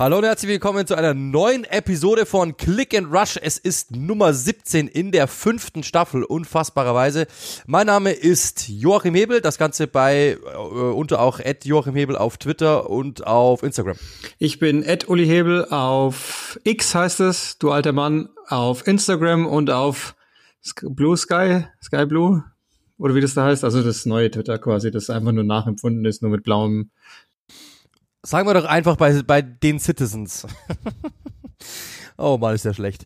Hallo und herzlich willkommen zu einer neuen Episode von Click and Rush. Es ist Nummer 17 in der fünften Staffel, unfassbarerweise. Mein Name ist Joachim Hebel, das Ganze bei äh, unter auch Ed Joachim Hebel auf Twitter und auf Instagram. Ich bin Ed Uli Hebel auf X heißt es, du alter Mann, auf Instagram und auf Blue Sky, Sky Blue oder wie das da heißt, also das neue Twitter quasi, das einfach nur nachempfunden ist, nur mit blauem. Sagen wir doch einfach bei, bei den Citizens. oh Mann, ist ja schlecht.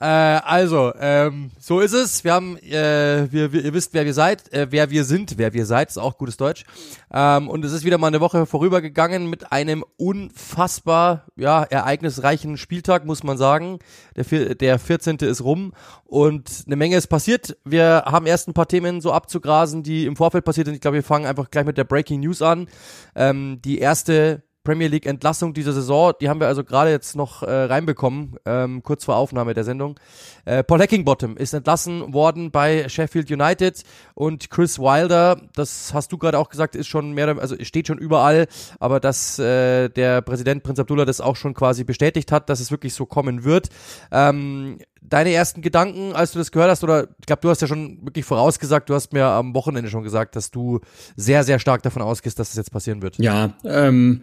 Äh, also, ähm, so ist es. Wir haben, äh, wir, wir, ihr wisst, wer wir seid, äh, wer wir sind, wer wir seid, ist auch gutes Deutsch. Ähm, und es ist wieder mal eine Woche vorübergegangen mit einem unfassbar, ja, ereignisreichen Spieltag, muss man sagen. Der, vier- der 14. ist rum und eine Menge ist passiert. Wir haben erst ein paar Themen so abzugrasen, die im Vorfeld passiert sind. Ich glaube, wir fangen einfach gleich mit der Breaking News an. Ähm, die erste Premier League Entlassung dieser Saison, die haben wir also gerade jetzt noch äh, reinbekommen, ähm, kurz vor Aufnahme der Sendung. Äh, Paul Heckingbottom ist entlassen worden bei Sheffield United und Chris Wilder, das hast du gerade auch gesagt, ist schon mehr, also steht schon überall, aber dass äh, der Präsident Prinz Abdullah das auch schon quasi bestätigt hat, dass es wirklich so kommen wird. Ähm, deine ersten Gedanken, als du das gehört hast, oder ich glaube, du hast ja schon wirklich vorausgesagt, du hast mir am Wochenende schon gesagt, dass du sehr, sehr stark davon ausgehst, dass das jetzt passieren wird. Ja, ähm,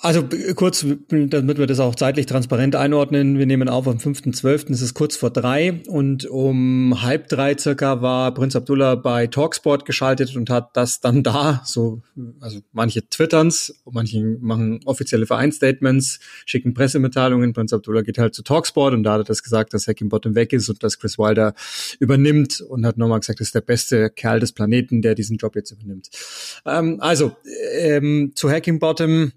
also kurz, damit wir das auch zeitlich transparent einordnen, wir nehmen auf am 5.12., es ist kurz vor drei und um halb drei circa war Prinz Abdullah bei Talksport geschaltet und hat das dann da, so, also manche twitterns, manche machen offizielle Vereinsstatements, schicken Pressemitteilungen, Prinz Abdullah geht halt zu Talksport und da hat er das gesagt, dass Hacking Bottom weg ist und dass Chris Wilder übernimmt und hat nochmal gesagt, das ist der beste Kerl des Planeten, der diesen Job jetzt übernimmt. Ähm, also, ähm, zu Hacking Bottom,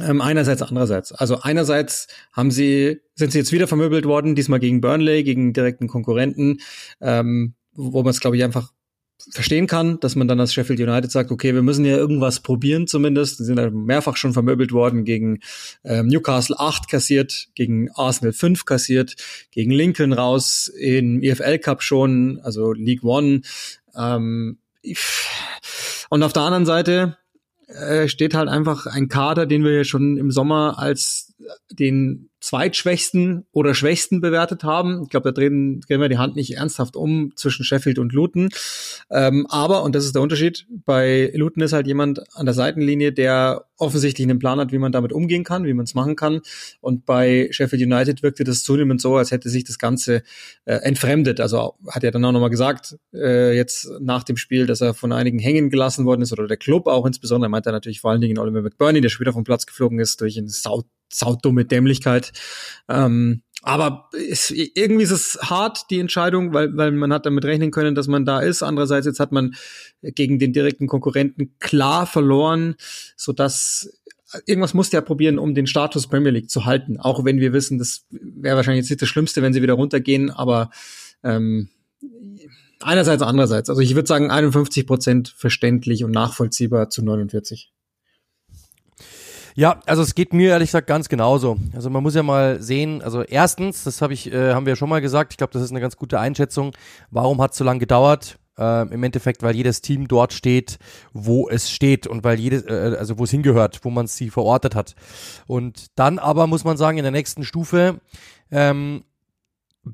ähm, einerseits, andererseits. Also einerseits haben sie, sind sie jetzt wieder vermöbelt worden, diesmal gegen Burnley, gegen direkten Konkurrenten, ähm, wo man es, glaube ich, einfach verstehen kann, dass man dann als Sheffield United sagt, okay, wir müssen ja irgendwas probieren zumindest. Sie sind halt mehrfach schon vermöbelt worden, gegen ähm, Newcastle 8 kassiert, gegen Arsenal 5 kassiert, gegen Lincoln raus, im EFL Cup schon, also League One. Ähm, und auf der anderen Seite äh, steht halt einfach ein Kader, den wir ja schon im Sommer als den zweitschwächsten oder schwächsten bewertet haben. Ich glaube, da drehen, drehen wir die Hand nicht ernsthaft um zwischen Sheffield und Luton. Ähm, aber, und das ist der Unterschied, bei Luton ist halt jemand an der Seitenlinie, der offensichtlich einen Plan hat, wie man damit umgehen kann, wie man es machen kann. Und bei Sheffield United wirkte das zunehmend so, als hätte sich das Ganze äh, entfremdet. Also hat er dann auch nochmal gesagt, äh, jetzt nach dem Spiel, dass er von einigen hängen gelassen worden ist, oder der Club auch insbesondere, meint er natürlich vor allen Dingen Oliver McBurney, der wieder vom Platz geflogen ist durch eine sau, saudumme Dämlichkeit. Ähm, aber ist, irgendwie ist es hart, die Entscheidung, weil, weil man hat damit rechnen können, dass man da ist. Andererseits jetzt hat man gegen den direkten Konkurrenten klar verloren, so dass irgendwas musste er probieren, um den Status Premier League zu halten. Auch wenn wir wissen, das wäre wahrscheinlich jetzt nicht das Schlimmste, wenn sie wieder runtergehen, aber ähm, einerseits, andererseits. Also ich würde sagen 51 Prozent verständlich und nachvollziehbar zu 49. Ja, also es geht mir ehrlich gesagt ganz genauso. Also man muss ja mal sehen, also erstens, das habe ich, äh, haben wir ja schon mal gesagt, ich glaube, das ist eine ganz gute Einschätzung. Warum hat es so lange gedauert? Äh, Im Endeffekt, weil jedes Team dort steht, wo es steht und weil jedes, äh, also wo es hingehört, wo man sie verortet hat. Und dann aber muss man sagen, in der nächsten Stufe ähm,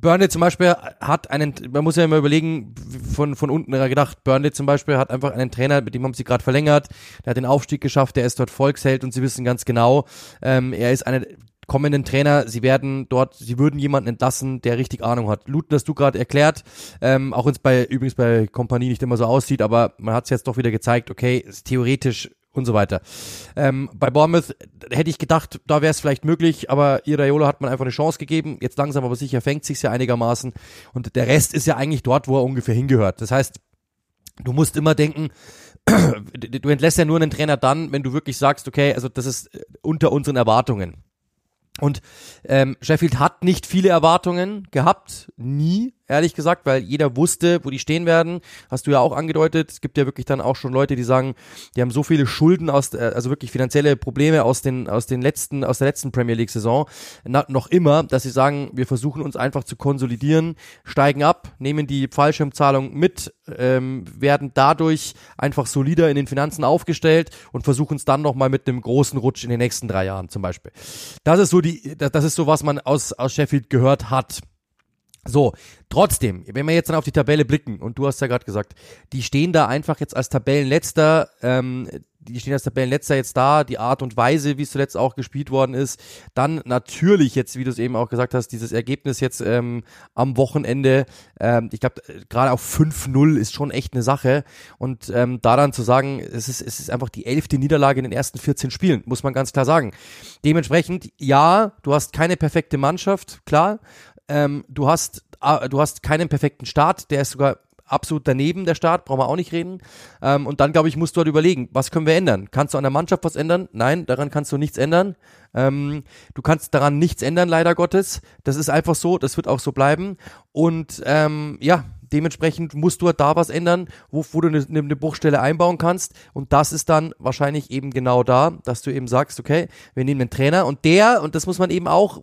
Burnley zum Beispiel hat einen, man muss ja immer überlegen, von, von unten gedacht, Burnley zum Beispiel hat einfach einen Trainer, mit dem haben sie gerade verlängert, der hat den Aufstieg geschafft, der ist dort Volksheld und sie wissen ganz genau, ähm, er ist einer kommenden Trainer, sie werden dort, sie würden jemanden entlassen, der richtig Ahnung hat. Luton hast du gerade erklärt, ähm, auch wenn es bei, übrigens bei Kompanie nicht immer so aussieht, aber man hat es jetzt doch wieder gezeigt, okay, ist theoretisch und so weiter. Ähm, bei Bournemouth hätte ich gedacht, da wäre es vielleicht möglich, aber Iraola hat man einfach eine Chance gegeben. Jetzt langsam aber sicher fängt sich's ja einigermaßen und der Rest ist ja eigentlich dort, wo er ungefähr hingehört. Das heißt, du musst immer denken, du entlässt ja nur einen Trainer dann, wenn du wirklich sagst, okay, also das ist unter unseren Erwartungen. Und ähm, Sheffield hat nicht viele Erwartungen gehabt, nie, ehrlich gesagt, weil jeder wusste, wo die stehen werden. Hast du ja auch angedeutet. Es gibt ja wirklich dann auch schon Leute, die sagen, die haben so viele Schulden aus, äh, also wirklich finanzielle Probleme aus den aus den letzten aus der letzten Premier League Saison noch immer, dass sie sagen, wir versuchen uns einfach zu konsolidieren, steigen ab, nehmen die Fallschirmzahlung mit, ähm, werden dadurch einfach solider in den Finanzen aufgestellt und versuchen es dann noch mal mit einem großen Rutsch in den nächsten drei Jahren zum Beispiel. Das ist so die, das ist so, was man aus, aus Sheffield gehört hat. So, trotzdem, wenn wir jetzt dann auf die Tabelle blicken, und du hast ja gerade gesagt, die stehen da einfach jetzt als Tabellenletzter, ähm, die stehen als Tabellenletzter jetzt da, die Art und Weise, wie es zuletzt auch gespielt worden ist, dann natürlich jetzt, wie du es eben auch gesagt hast, dieses Ergebnis jetzt ähm, am Wochenende, ähm, ich glaube, gerade auf 5-0 ist schon echt eine Sache. Und ähm, da dann zu sagen, es ist, es ist einfach die elfte Niederlage in den ersten 14 Spielen, muss man ganz klar sagen. Dementsprechend, ja, du hast keine perfekte Mannschaft, klar, ähm, du hast äh, du hast keinen perfekten Start, der ist sogar absolut daneben, der Start, brauchen wir auch nicht reden. Ähm, und dann, glaube ich, musst du halt überlegen, was können wir ändern? Kannst du an der Mannschaft was ändern? Nein, daran kannst du nichts ändern. Ähm, du kannst daran nichts ändern, leider Gottes. Das ist einfach so, das wird auch so bleiben. Und ähm, ja, Dementsprechend musst du halt da was ändern, wo, wo du eine, eine Bruchstelle einbauen kannst. Und das ist dann wahrscheinlich eben genau da, dass du eben sagst, okay, wir nehmen einen Trainer und der, und das muss man eben auch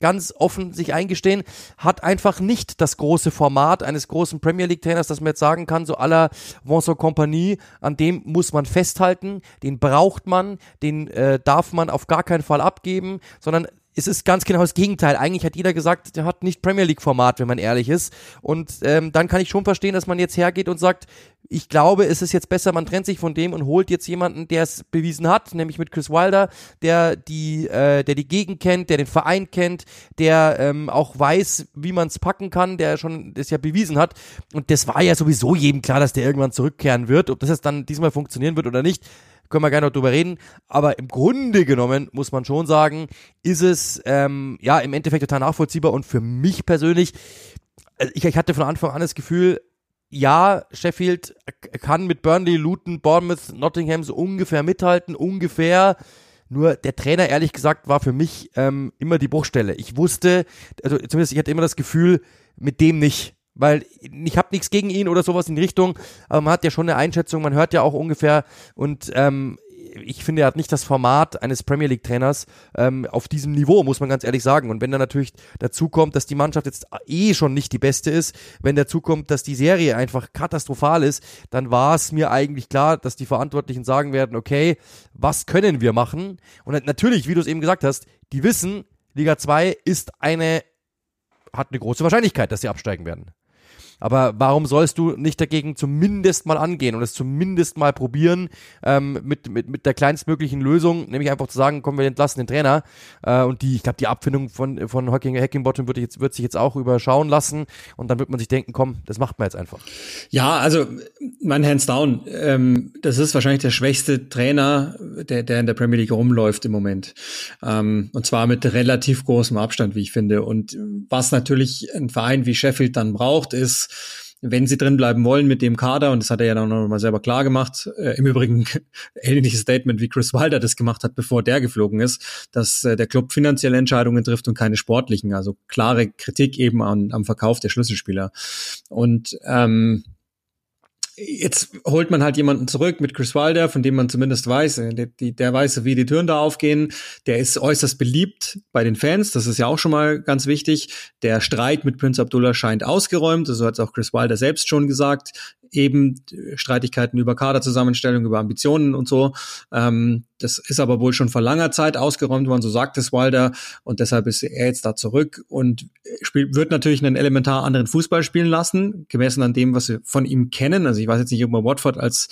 ganz offen sich eingestehen, hat einfach nicht das große Format eines großen Premier League Trainers, dass man jetzt sagen kann, so aller Vincent Compagnie, an dem muss man festhalten, den braucht man, den äh, darf man auf gar keinen Fall abgeben, sondern es ist ganz genau das Gegenteil. Eigentlich hat jeder gesagt, der hat nicht Premier League Format, wenn man ehrlich ist. Und ähm, dann kann ich schon verstehen, dass man jetzt hergeht und sagt, ich glaube, es ist jetzt besser, man trennt sich von dem und holt jetzt jemanden, der es bewiesen hat, nämlich mit Chris Wilder, der die, äh, der die Gegend kennt, der den Verein kennt, der ähm, auch weiß, wie man es packen kann, der schon das ja bewiesen hat. Und das war ja sowieso jedem klar, dass der irgendwann zurückkehren wird. Ob das jetzt dann diesmal funktionieren wird oder nicht, können wir gerne noch drüber reden. Aber im Grunde genommen muss man schon sagen, ist es ähm, ja im Endeffekt total nachvollziehbar und für mich persönlich, also ich, ich hatte von Anfang an das Gefühl, ja, Sheffield kann mit Burnley, Luton, Bournemouth, Nottingham so ungefähr mithalten, ungefähr. Nur der Trainer, ehrlich gesagt, war für mich ähm, immer die Bruchstelle. Ich wusste, also zumindest ich hatte immer das Gefühl, mit dem nicht weil ich habe nichts gegen ihn oder sowas in die Richtung, aber man hat ja schon eine Einschätzung, man hört ja auch ungefähr und ähm, ich finde, er hat nicht das Format eines Premier League Trainers ähm, auf diesem Niveau, muss man ganz ehrlich sagen. Und wenn dann natürlich dazu kommt, dass die Mannschaft jetzt eh schon nicht die beste ist, wenn dazu kommt, dass die Serie einfach katastrophal ist, dann war es mir eigentlich klar, dass die Verantwortlichen sagen werden, okay, was können wir machen? Und natürlich, wie du es eben gesagt hast, die wissen, Liga 2 ist eine, hat eine große Wahrscheinlichkeit, dass sie absteigen werden. Aber warum sollst du nicht dagegen zumindest mal angehen und es zumindest mal probieren ähm, mit, mit, mit der kleinstmöglichen Lösung, nämlich einfach zu sagen, komm, wir entlassen den Trainer. Äh, und die, ich glaube, die Abfindung von, von Hacking, Hackingbottom wird, jetzt, wird sich jetzt auch überschauen lassen und dann wird man sich denken, komm, das macht man jetzt einfach. Ja, also mein Hands down, ähm, das ist wahrscheinlich der schwächste Trainer, der, der in der Premier League rumläuft im Moment. Ähm, und zwar mit relativ großem Abstand, wie ich finde. Und was natürlich ein Verein wie Sheffield dann braucht, ist wenn sie drin bleiben wollen mit dem Kader, und das hat er ja dann noch mal selber klar gemacht, äh, im Übrigen ähnliches Statement, wie Chris Wilder das gemacht hat, bevor der geflogen ist, dass äh, der Club finanzielle Entscheidungen trifft und keine sportlichen, also klare Kritik eben an, am Verkauf der Schlüsselspieler. Und ähm, Jetzt holt man halt jemanden zurück mit Chris Wilder, von dem man zumindest weiß, äh, der, der weiß, wie die Türen da aufgehen. Der ist äußerst beliebt bei den Fans, das ist ja auch schon mal ganz wichtig. Der Streit mit Prince Abdullah scheint ausgeräumt, so hat es auch Chris Wilder selbst schon gesagt eben Streitigkeiten über Kaderzusammenstellung, über Ambitionen und so. Ähm, das ist aber wohl schon vor langer Zeit ausgeräumt worden, so sagt es Wilder. Und deshalb ist er jetzt da zurück und spielt, wird natürlich einen elementar anderen Fußball spielen lassen, gemessen an dem, was wir von ihm kennen. Also ich weiß jetzt nicht, ob man Watford als,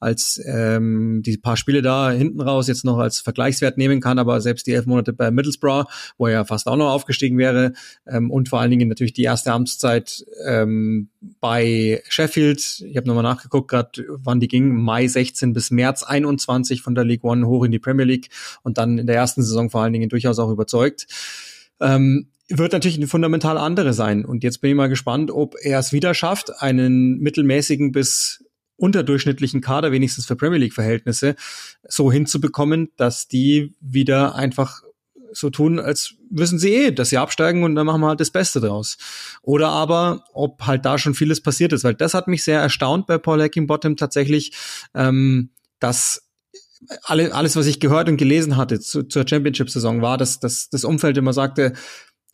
als ähm, die paar Spiele da hinten raus jetzt noch als Vergleichswert nehmen kann, aber selbst die elf Monate bei Middlesbrough, wo er fast auch noch aufgestiegen wäre, ähm, und vor allen Dingen natürlich die erste Amtszeit ähm, bei Sheffield, ich habe nochmal nachgeguckt, gerade wann die ging, Mai 16 bis März 21 von der League One hoch in die Premier League und dann in der ersten Saison vor allen Dingen durchaus auch überzeugt. Ähm, wird natürlich eine fundamental andere sein. Und jetzt bin ich mal gespannt, ob er es wieder schafft, einen mittelmäßigen bis unterdurchschnittlichen Kader, wenigstens für Premier League-Verhältnisse, so hinzubekommen, dass die wieder einfach so tun, als wissen sie eh, dass sie absteigen und dann machen wir halt das Beste draus. Oder aber, ob halt da schon vieles passiert ist, weil das hat mich sehr erstaunt bei Paul Hackingbottom tatsächlich, ähm, dass alle, alles, was ich gehört und gelesen hatte zu, zur Championship-Saison, war, dass, dass das Umfeld immer sagte,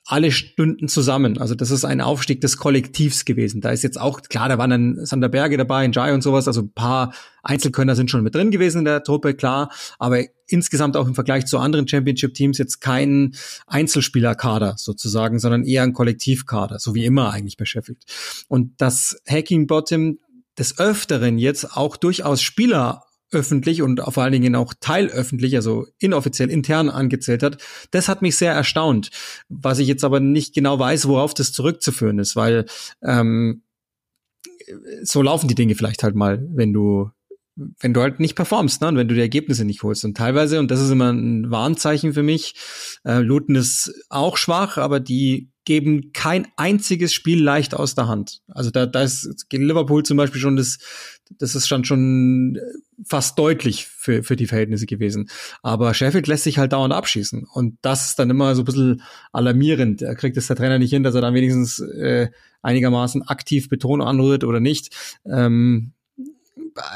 alle Stunden zusammen. Also das ist ein Aufstieg des Kollektivs gewesen. Da ist jetzt auch, klar, da waren dann Sander Berge dabei, Njai und sowas, also ein paar Einzelkönner sind schon mit drin gewesen in der Truppe, klar, aber insgesamt auch im Vergleich zu anderen Championship-Teams jetzt kein Einzelspielerkader sozusagen, sondern eher ein Kollektivkader, so wie immer eigentlich Sheffield. Und das Hacking Bottom des Öfteren jetzt auch durchaus Spieler öffentlich und vor allen Dingen auch teilöffentlich, also inoffiziell intern angezählt hat, das hat mich sehr erstaunt. Was ich jetzt aber nicht genau weiß, worauf das zurückzuführen ist, weil ähm, so laufen die Dinge vielleicht halt mal, wenn du wenn du halt nicht performst, ne? und wenn du die Ergebnisse nicht holst. Und teilweise, und das ist immer ein Warnzeichen für mich, äh, Luton ist auch schwach, aber die geben kein einziges Spiel leicht aus der Hand. Also da, da ist Liverpool zum Beispiel schon das, das ist schon schon fast deutlich für, für die Verhältnisse gewesen. Aber Sheffield lässt sich halt dauernd abschießen. Und das ist dann immer so ein bisschen alarmierend. Er kriegt es der Trainer nicht hin, dass er dann wenigstens äh, einigermaßen aktiv Betonung anrührt oder nicht. Ähm,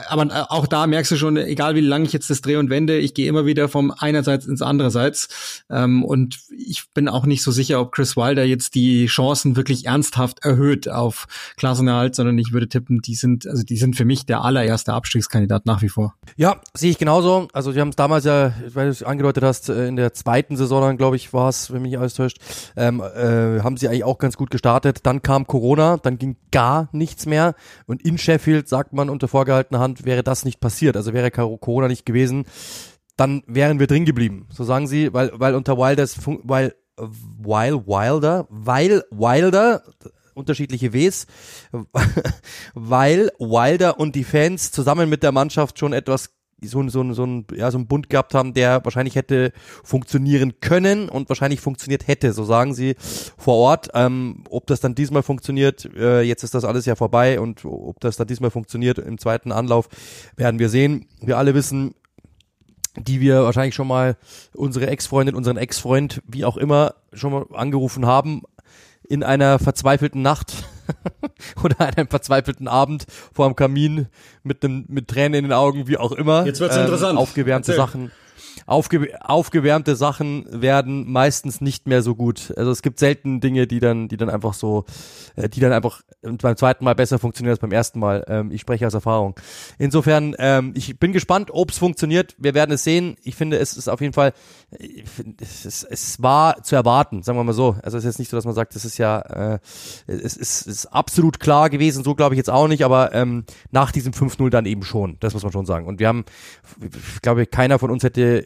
aber äh, auch da merkst du schon, egal wie lange ich jetzt das drehe und wende, ich gehe immer wieder vom einerseits ins andererseits. Ähm, und ich bin auch nicht so sicher, ob Chris Wilder jetzt die Chancen wirklich ernsthaft erhöht auf Klassenerhalt, sondern ich würde tippen, die sind, also die sind für mich der allererste Abstiegskandidat nach wie vor. Ja, sehe ich genauso. Also wir haben es damals ja, weil du es angedeutet hast, äh, in der zweiten Saison dann, glaube ich, war es, wenn mich alles täuscht, ähm, äh, haben sie eigentlich auch ganz gut gestartet. Dann kam Corona, dann ging gar nichts mehr. Und in Sheffield sagt man unter vorgehalten vorgehaltener Hand wäre das nicht passiert. Also wäre Corona nicht gewesen, dann wären wir drin geblieben. So sagen sie, weil, weil unter Wilders, weil, weil Wilder, weil Wilder, unterschiedliche Ws, weil Wilder und die Fans zusammen mit der Mannschaft schon etwas so, so, so, ein, ja, so ein Bund gehabt haben, der wahrscheinlich hätte funktionieren können und wahrscheinlich funktioniert hätte, so sagen sie vor Ort. Ähm, ob das dann diesmal funktioniert, äh, jetzt ist das alles ja vorbei und ob das dann diesmal funktioniert im zweiten Anlauf, werden wir sehen. Wir alle wissen, die wir wahrscheinlich schon mal unsere Ex-Freundin, unseren Ex-Freund, wie auch immer, schon mal angerufen haben, in einer verzweifelten Nacht oder einem verzweifelten Abend vor dem Kamin mit einem mit Tränen in den Augen, wie auch immer. Jetzt wird's ähm, interessant. Aufgewärmte Erzähl. Sachen. Aufge aufgewärmte Sachen werden meistens nicht mehr so gut. Also es gibt selten Dinge, die dann, die dann einfach so, äh, die dann einfach beim zweiten Mal besser funktionieren als beim ersten Mal. Ähm, ich spreche aus Erfahrung. Insofern, ähm, ich bin gespannt, ob es funktioniert. Wir werden es sehen. Ich finde, es ist auf jeden Fall, find, es, ist, es war zu erwarten, sagen wir mal so. Also es ist jetzt nicht so, dass man sagt, das ist ja, äh, es ist, es ist absolut klar gewesen. So glaube ich jetzt auch nicht, aber ähm, nach diesem 5-0 dann eben schon. Das muss man schon sagen. Und wir haben, ich glaube, keiner von uns hätte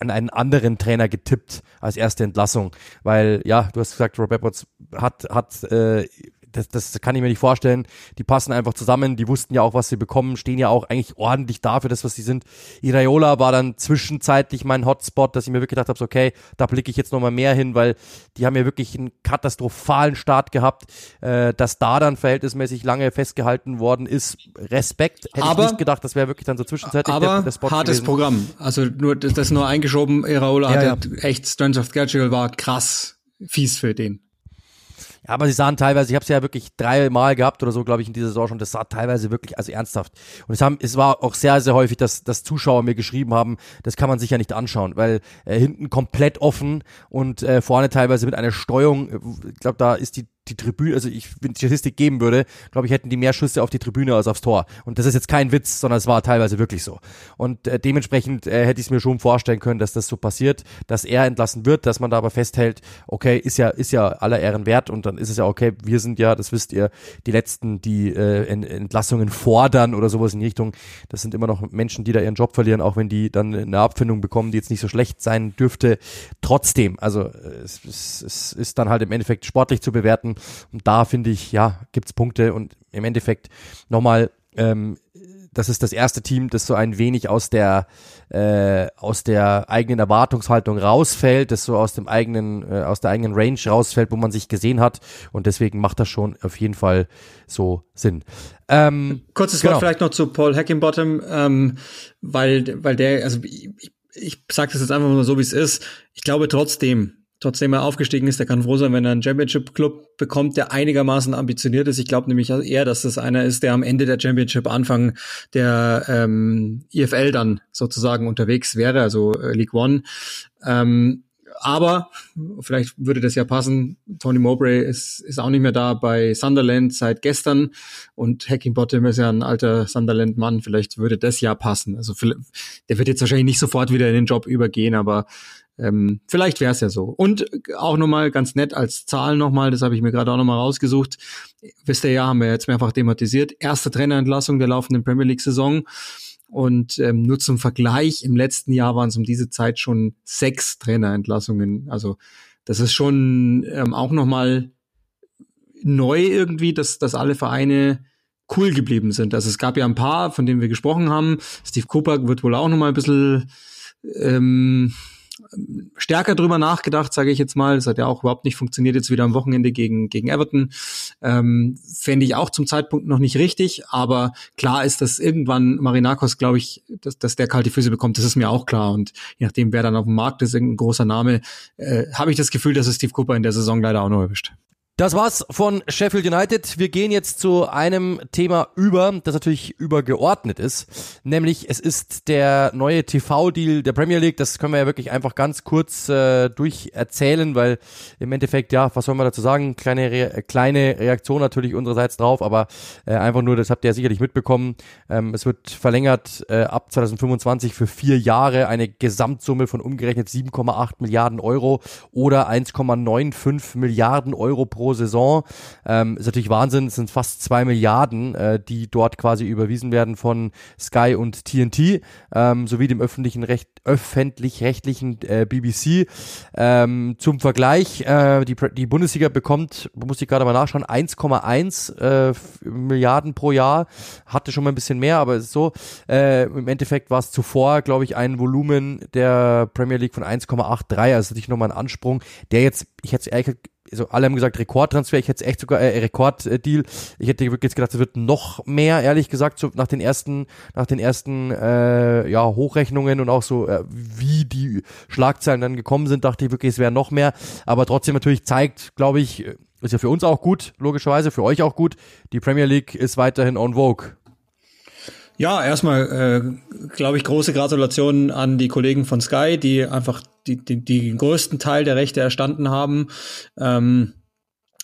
an einen anderen Trainer getippt als erste Entlassung, weil ja, du hast gesagt, Rob Edwards hat hat äh, das, das kann ich mir nicht vorstellen. Die passen einfach zusammen, die wussten ja auch, was sie bekommen, stehen ja auch eigentlich ordentlich da für das, was sie sind. Iraola war dann zwischenzeitlich mein Hotspot, dass ich mir wirklich gedacht habe, so, okay, da blicke ich jetzt nochmal mehr hin, weil die haben ja wirklich einen katastrophalen Start gehabt, äh, dass da dann verhältnismäßig lange festgehalten worden ist. Respekt, hätte Aber- ich nicht gedacht, das wäre wirklich dann so zwischenzeitlich Aber der, der Spot hartes gewesen. Programm. Also nur das das nur eingeschoben. Iraola Ja, hatte echt Strength of Schedule war krass fies für den. Ja, aber sie sahen teilweise, ich habe es ja wirklich dreimal gehabt oder so, glaube ich, in dieser Saison schon, das sah teilweise wirklich, also ernsthaft. Und es, haben, es war auch sehr, sehr häufig, dass, dass Zuschauer mir geschrieben haben, das kann man sich ja nicht anschauen, weil äh, hinten komplett offen und äh, vorne teilweise mit einer Steuerung, äh, ich glaube, da ist die die Tribüne, also ich, wenn die Statistik geben würde, glaube ich, hätten die mehr Schüsse auf die Tribüne als aufs Tor. Und das ist jetzt kein Witz, sondern es war teilweise wirklich so. Und äh, dementsprechend äh, hätte ich es mir schon vorstellen können, dass das so passiert, dass er entlassen wird, dass man da aber festhält, okay, ist ja, ist ja aller Ehren wert und dann ist es ja okay, wir sind ja, das wisst ihr, die Letzten, die äh, Ent- Entlassungen fordern oder sowas in die Richtung. Das sind immer noch Menschen, die da ihren Job verlieren, auch wenn die dann eine Abfindung bekommen, die jetzt nicht so schlecht sein dürfte. Trotzdem, also äh, es, es, es ist dann halt im Endeffekt sportlich zu bewerten. Und da finde ich, ja, gibt's Punkte und im Endeffekt nochmal, ähm, das ist das erste Team, das so ein wenig aus der äh, aus der eigenen Erwartungshaltung rausfällt, das so aus dem eigenen äh, aus der eigenen Range rausfällt, wo man sich gesehen hat und deswegen macht das schon auf jeden Fall so Sinn. Ähm, Kurzes genau. Wort vielleicht noch zu Paul Hackingbottom, ähm, weil weil der also ich, ich sage das jetzt einfach mal so wie es ist. Ich glaube trotzdem, trotzdem er aufgestiegen ist, der kann froh sein, wenn er einen Championship-Club bekommt, der einigermaßen ambitioniert ist. Ich glaube nämlich eher, dass das einer ist, der am Ende der Championship Anfang der ähm, EFL dann sozusagen unterwegs wäre, also äh, League One. Ähm, aber vielleicht würde das ja passen. Tony Mowbray ist, ist auch nicht mehr da bei Sunderland seit gestern und Hacking Bottom ist ja ein alter Sunderland-Mann. Vielleicht würde das ja passen. Also der wird jetzt wahrscheinlich nicht sofort wieder in den Job übergehen, aber ähm, vielleicht wäre es ja so. Und auch nochmal ganz nett als Zahl nochmal, das habe ich mir gerade auch nochmal rausgesucht. Wisst ihr ja, haben wir jetzt mehrfach thematisiert. Erste Trainerentlassung der laufenden Premier League-Saison. Und ähm, nur zum Vergleich, im letzten Jahr waren es um diese Zeit schon sechs Trainerentlassungen. Also das ist schon ähm, auch nochmal neu irgendwie, dass, dass alle Vereine cool geblieben sind. Also es gab ja ein paar, von denen wir gesprochen haben. Steve Cooper wird wohl auch nochmal ein bisschen ähm, stärker drüber nachgedacht, sage ich jetzt mal. Das hat ja auch überhaupt nicht funktioniert jetzt wieder am Wochenende gegen, gegen Everton. Ähm, Fände ich auch zum Zeitpunkt noch nicht richtig, aber klar ist, dass irgendwann Marinakos, glaube ich, dass, dass der kalte Füße bekommt, das ist mir auch klar. Und je nachdem, wer dann auf dem Markt ist, irgendein großer Name, äh, habe ich das Gefühl, dass es Steve Cooper in der Saison leider auch noch erwischt. Das war's von Sheffield United. Wir gehen jetzt zu einem Thema über, das natürlich übergeordnet ist, nämlich es ist der neue TV-Deal der Premier League. Das können wir ja wirklich einfach ganz kurz äh, durcherzählen, weil im Endeffekt, ja, was soll man dazu sagen? Kleine, Re kleine Reaktion natürlich unsererseits drauf, aber äh, einfach nur, das habt ihr ja sicherlich mitbekommen. Ähm, es wird verlängert äh, ab 2025 für vier Jahre eine Gesamtsumme von umgerechnet 7,8 Milliarden Euro oder 1,95 Milliarden Euro pro Saison. Ähm, ist natürlich Wahnsinn, es sind fast zwei Milliarden, äh, die dort quasi überwiesen werden von Sky und TNT, ähm, sowie dem öffentlichen Recht, öffentlich-rechtlichen äh, BBC. Ähm, zum Vergleich, äh, die, die Bundesliga bekommt, muss ich gerade mal nachschauen, 1,1 äh, Milliarden pro Jahr. Hatte schon mal ein bisschen mehr, aber es ist so. Äh, Im Endeffekt war es zuvor, glaube ich, ein Volumen der Premier League von 1,83. Also natürlich nochmal ein Ansprung, der jetzt, ich hätte es also alle haben gesagt Rekordtransfer, ich hätte echt sogar äh, Rekorddeal. Ich hätte wirklich gedacht, es wird noch mehr, ehrlich gesagt, so nach den ersten, nach den ersten äh, ja, Hochrechnungen und auch so, äh, wie die Schlagzeilen dann gekommen sind, dachte ich wirklich, es wäre noch mehr. Aber trotzdem natürlich zeigt, glaube ich, ist ja für uns auch gut, logischerweise, für euch auch gut. Die Premier League ist weiterhin on vogue. Ja, erstmal äh, glaube ich große Gratulationen an die Kollegen von Sky, die einfach die, die, die größten Teil der Rechte erstanden haben. Ähm,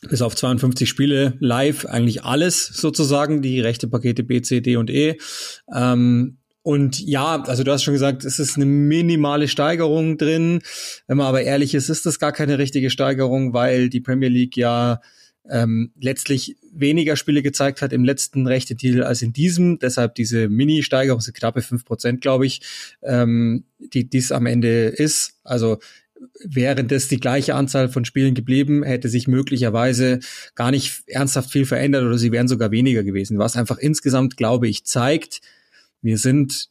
bis auf 52 Spiele live eigentlich alles sozusagen, die Rechtepakete B, C, D und E. Ähm, und ja, also du hast schon gesagt, es ist eine minimale Steigerung drin. Wenn man aber ehrlich ist, ist das gar keine richtige Steigerung, weil die Premier League ja ähm, letztlich weniger Spiele gezeigt hat im letzten rechte Deal als in diesem. Deshalb diese Mini-Steigerung, sind knappe fünf Prozent, glaube ich, ähm, die dies am Ende ist. Also wäre das die gleiche Anzahl von Spielen geblieben, hätte sich möglicherweise gar nicht ernsthaft viel verändert oder sie wären sogar weniger gewesen. Was einfach insgesamt, glaube ich, zeigt, wir sind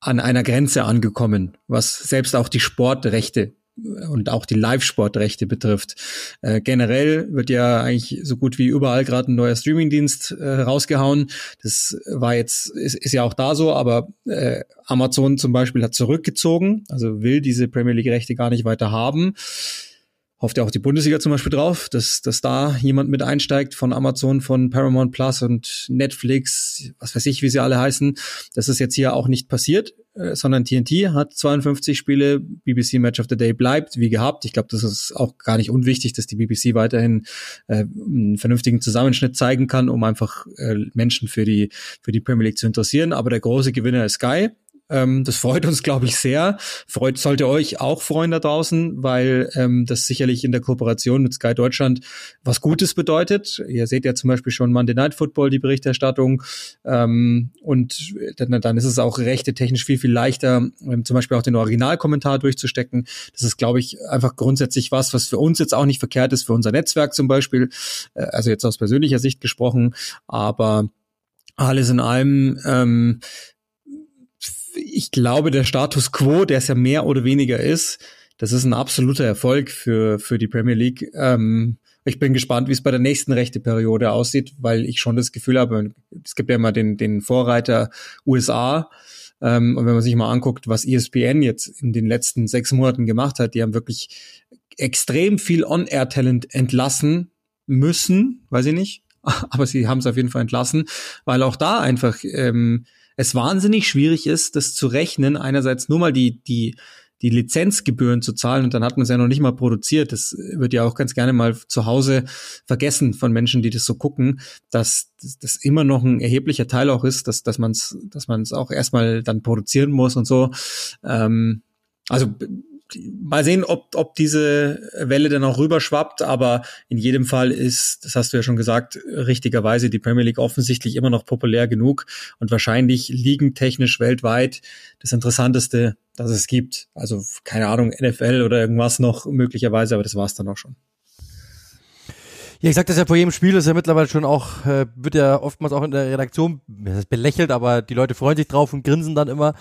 an einer Grenze angekommen, was selbst auch die Sportrechte und auch die Live-Sportrechte betrifft. Äh, generell wird ja eigentlich so gut wie überall gerade ein neuer Streamingdienst äh, rausgehauen. Das war jetzt, ist, ist ja auch da so, aber äh, Amazon zum Beispiel hat zurückgezogen, also will diese Premier League-Rechte gar nicht weiter haben hofft ja auch die Bundesliga zum Beispiel drauf, dass, dass da jemand mit einsteigt von Amazon, von Paramount Plus und Netflix, was weiß ich, wie sie alle heißen. Das ist jetzt hier auch nicht passiert, äh, sondern TNT hat 52 Spiele, BBC Match of the Day bleibt wie gehabt. Ich glaube, das ist auch gar nicht unwichtig, dass die BBC weiterhin äh, einen vernünftigen Zusammenschnitt zeigen kann, um einfach äh, Menschen für die, für die Premier League zu interessieren. Aber der große Gewinner ist Sky Ähm, das freut uns, glaube ich, sehr. Freut sollte euch auch freuen da draußen, weil ähm, das sicherlich in der Kooperation mit Sky Deutschland was Gutes bedeutet. Ihr seht ja zum Beispiel schon Monday Night Football, die Berichterstattung. Ähm, und dann, dann ist es auch rechte technisch viel, viel leichter, ähm, zum Beispiel auch den Originalkommentar durchzustecken. Das ist, glaube ich, einfach grundsätzlich was, was für uns jetzt auch nicht verkehrt ist, für unser Netzwerk zum Beispiel. Äh, also jetzt aus persönlicher Sicht gesprochen. Aber alles in allem ähm, ich glaube, der Status quo, der es ja mehr oder weniger ist, das ist ein absoluter Erfolg für, für die Premier League. Ähm, ich bin gespannt, wie es bei der nächsten rechte Periode aussieht, weil ich schon das Gefühl habe, es gibt ja immer den, den Vorreiter USA. Ähm, und wenn man sich mal anguckt, was ESPN jetzt in den letzten sechs Monaten gemacht hat, die haben wirklich extrem viel On-Air-Talent entlassen müssen, weiß ich nicht, aber sie haben es auf jeden Fall entlassen, weil auch da einfach ähm, es wahnsinnig schwierig ist, das zu rechnen, einerseits nur mal die, die, die Lizenzgebühren zu zahlen und dann hat man es ja noch nicht mal produziert. Das wird ja auch ganz gerne mal zu Hause vergessen von Menschen, die das so gucken, dass das immer noch ein erheblicher Teil auch ist, dass, dass man es dass man's auch erstmal dann produzieren muss und so. Ähm, also mal sehen, ob, ob diese Welle dann auch rüberschwappt, aber in jedem Fall ist, das hast du ja schon gesagt, richtigerweise die Premier League offensichtlich immer noch populär genug und wahrscheinlich liegentechnisch weltweit das Interessanteste, das es gibt. Also keine Ahnung, NFL oder irgendwas noch möglicherweise, aber das war's dann auch schon. Ja, ich sag das ja vor jedem Spiel, ist ja mittlerweile schon auch, äh, wird ja oftmals auch in der Redaktion belächelt, aber die Leute freuen sich drauf und grinsen dann immer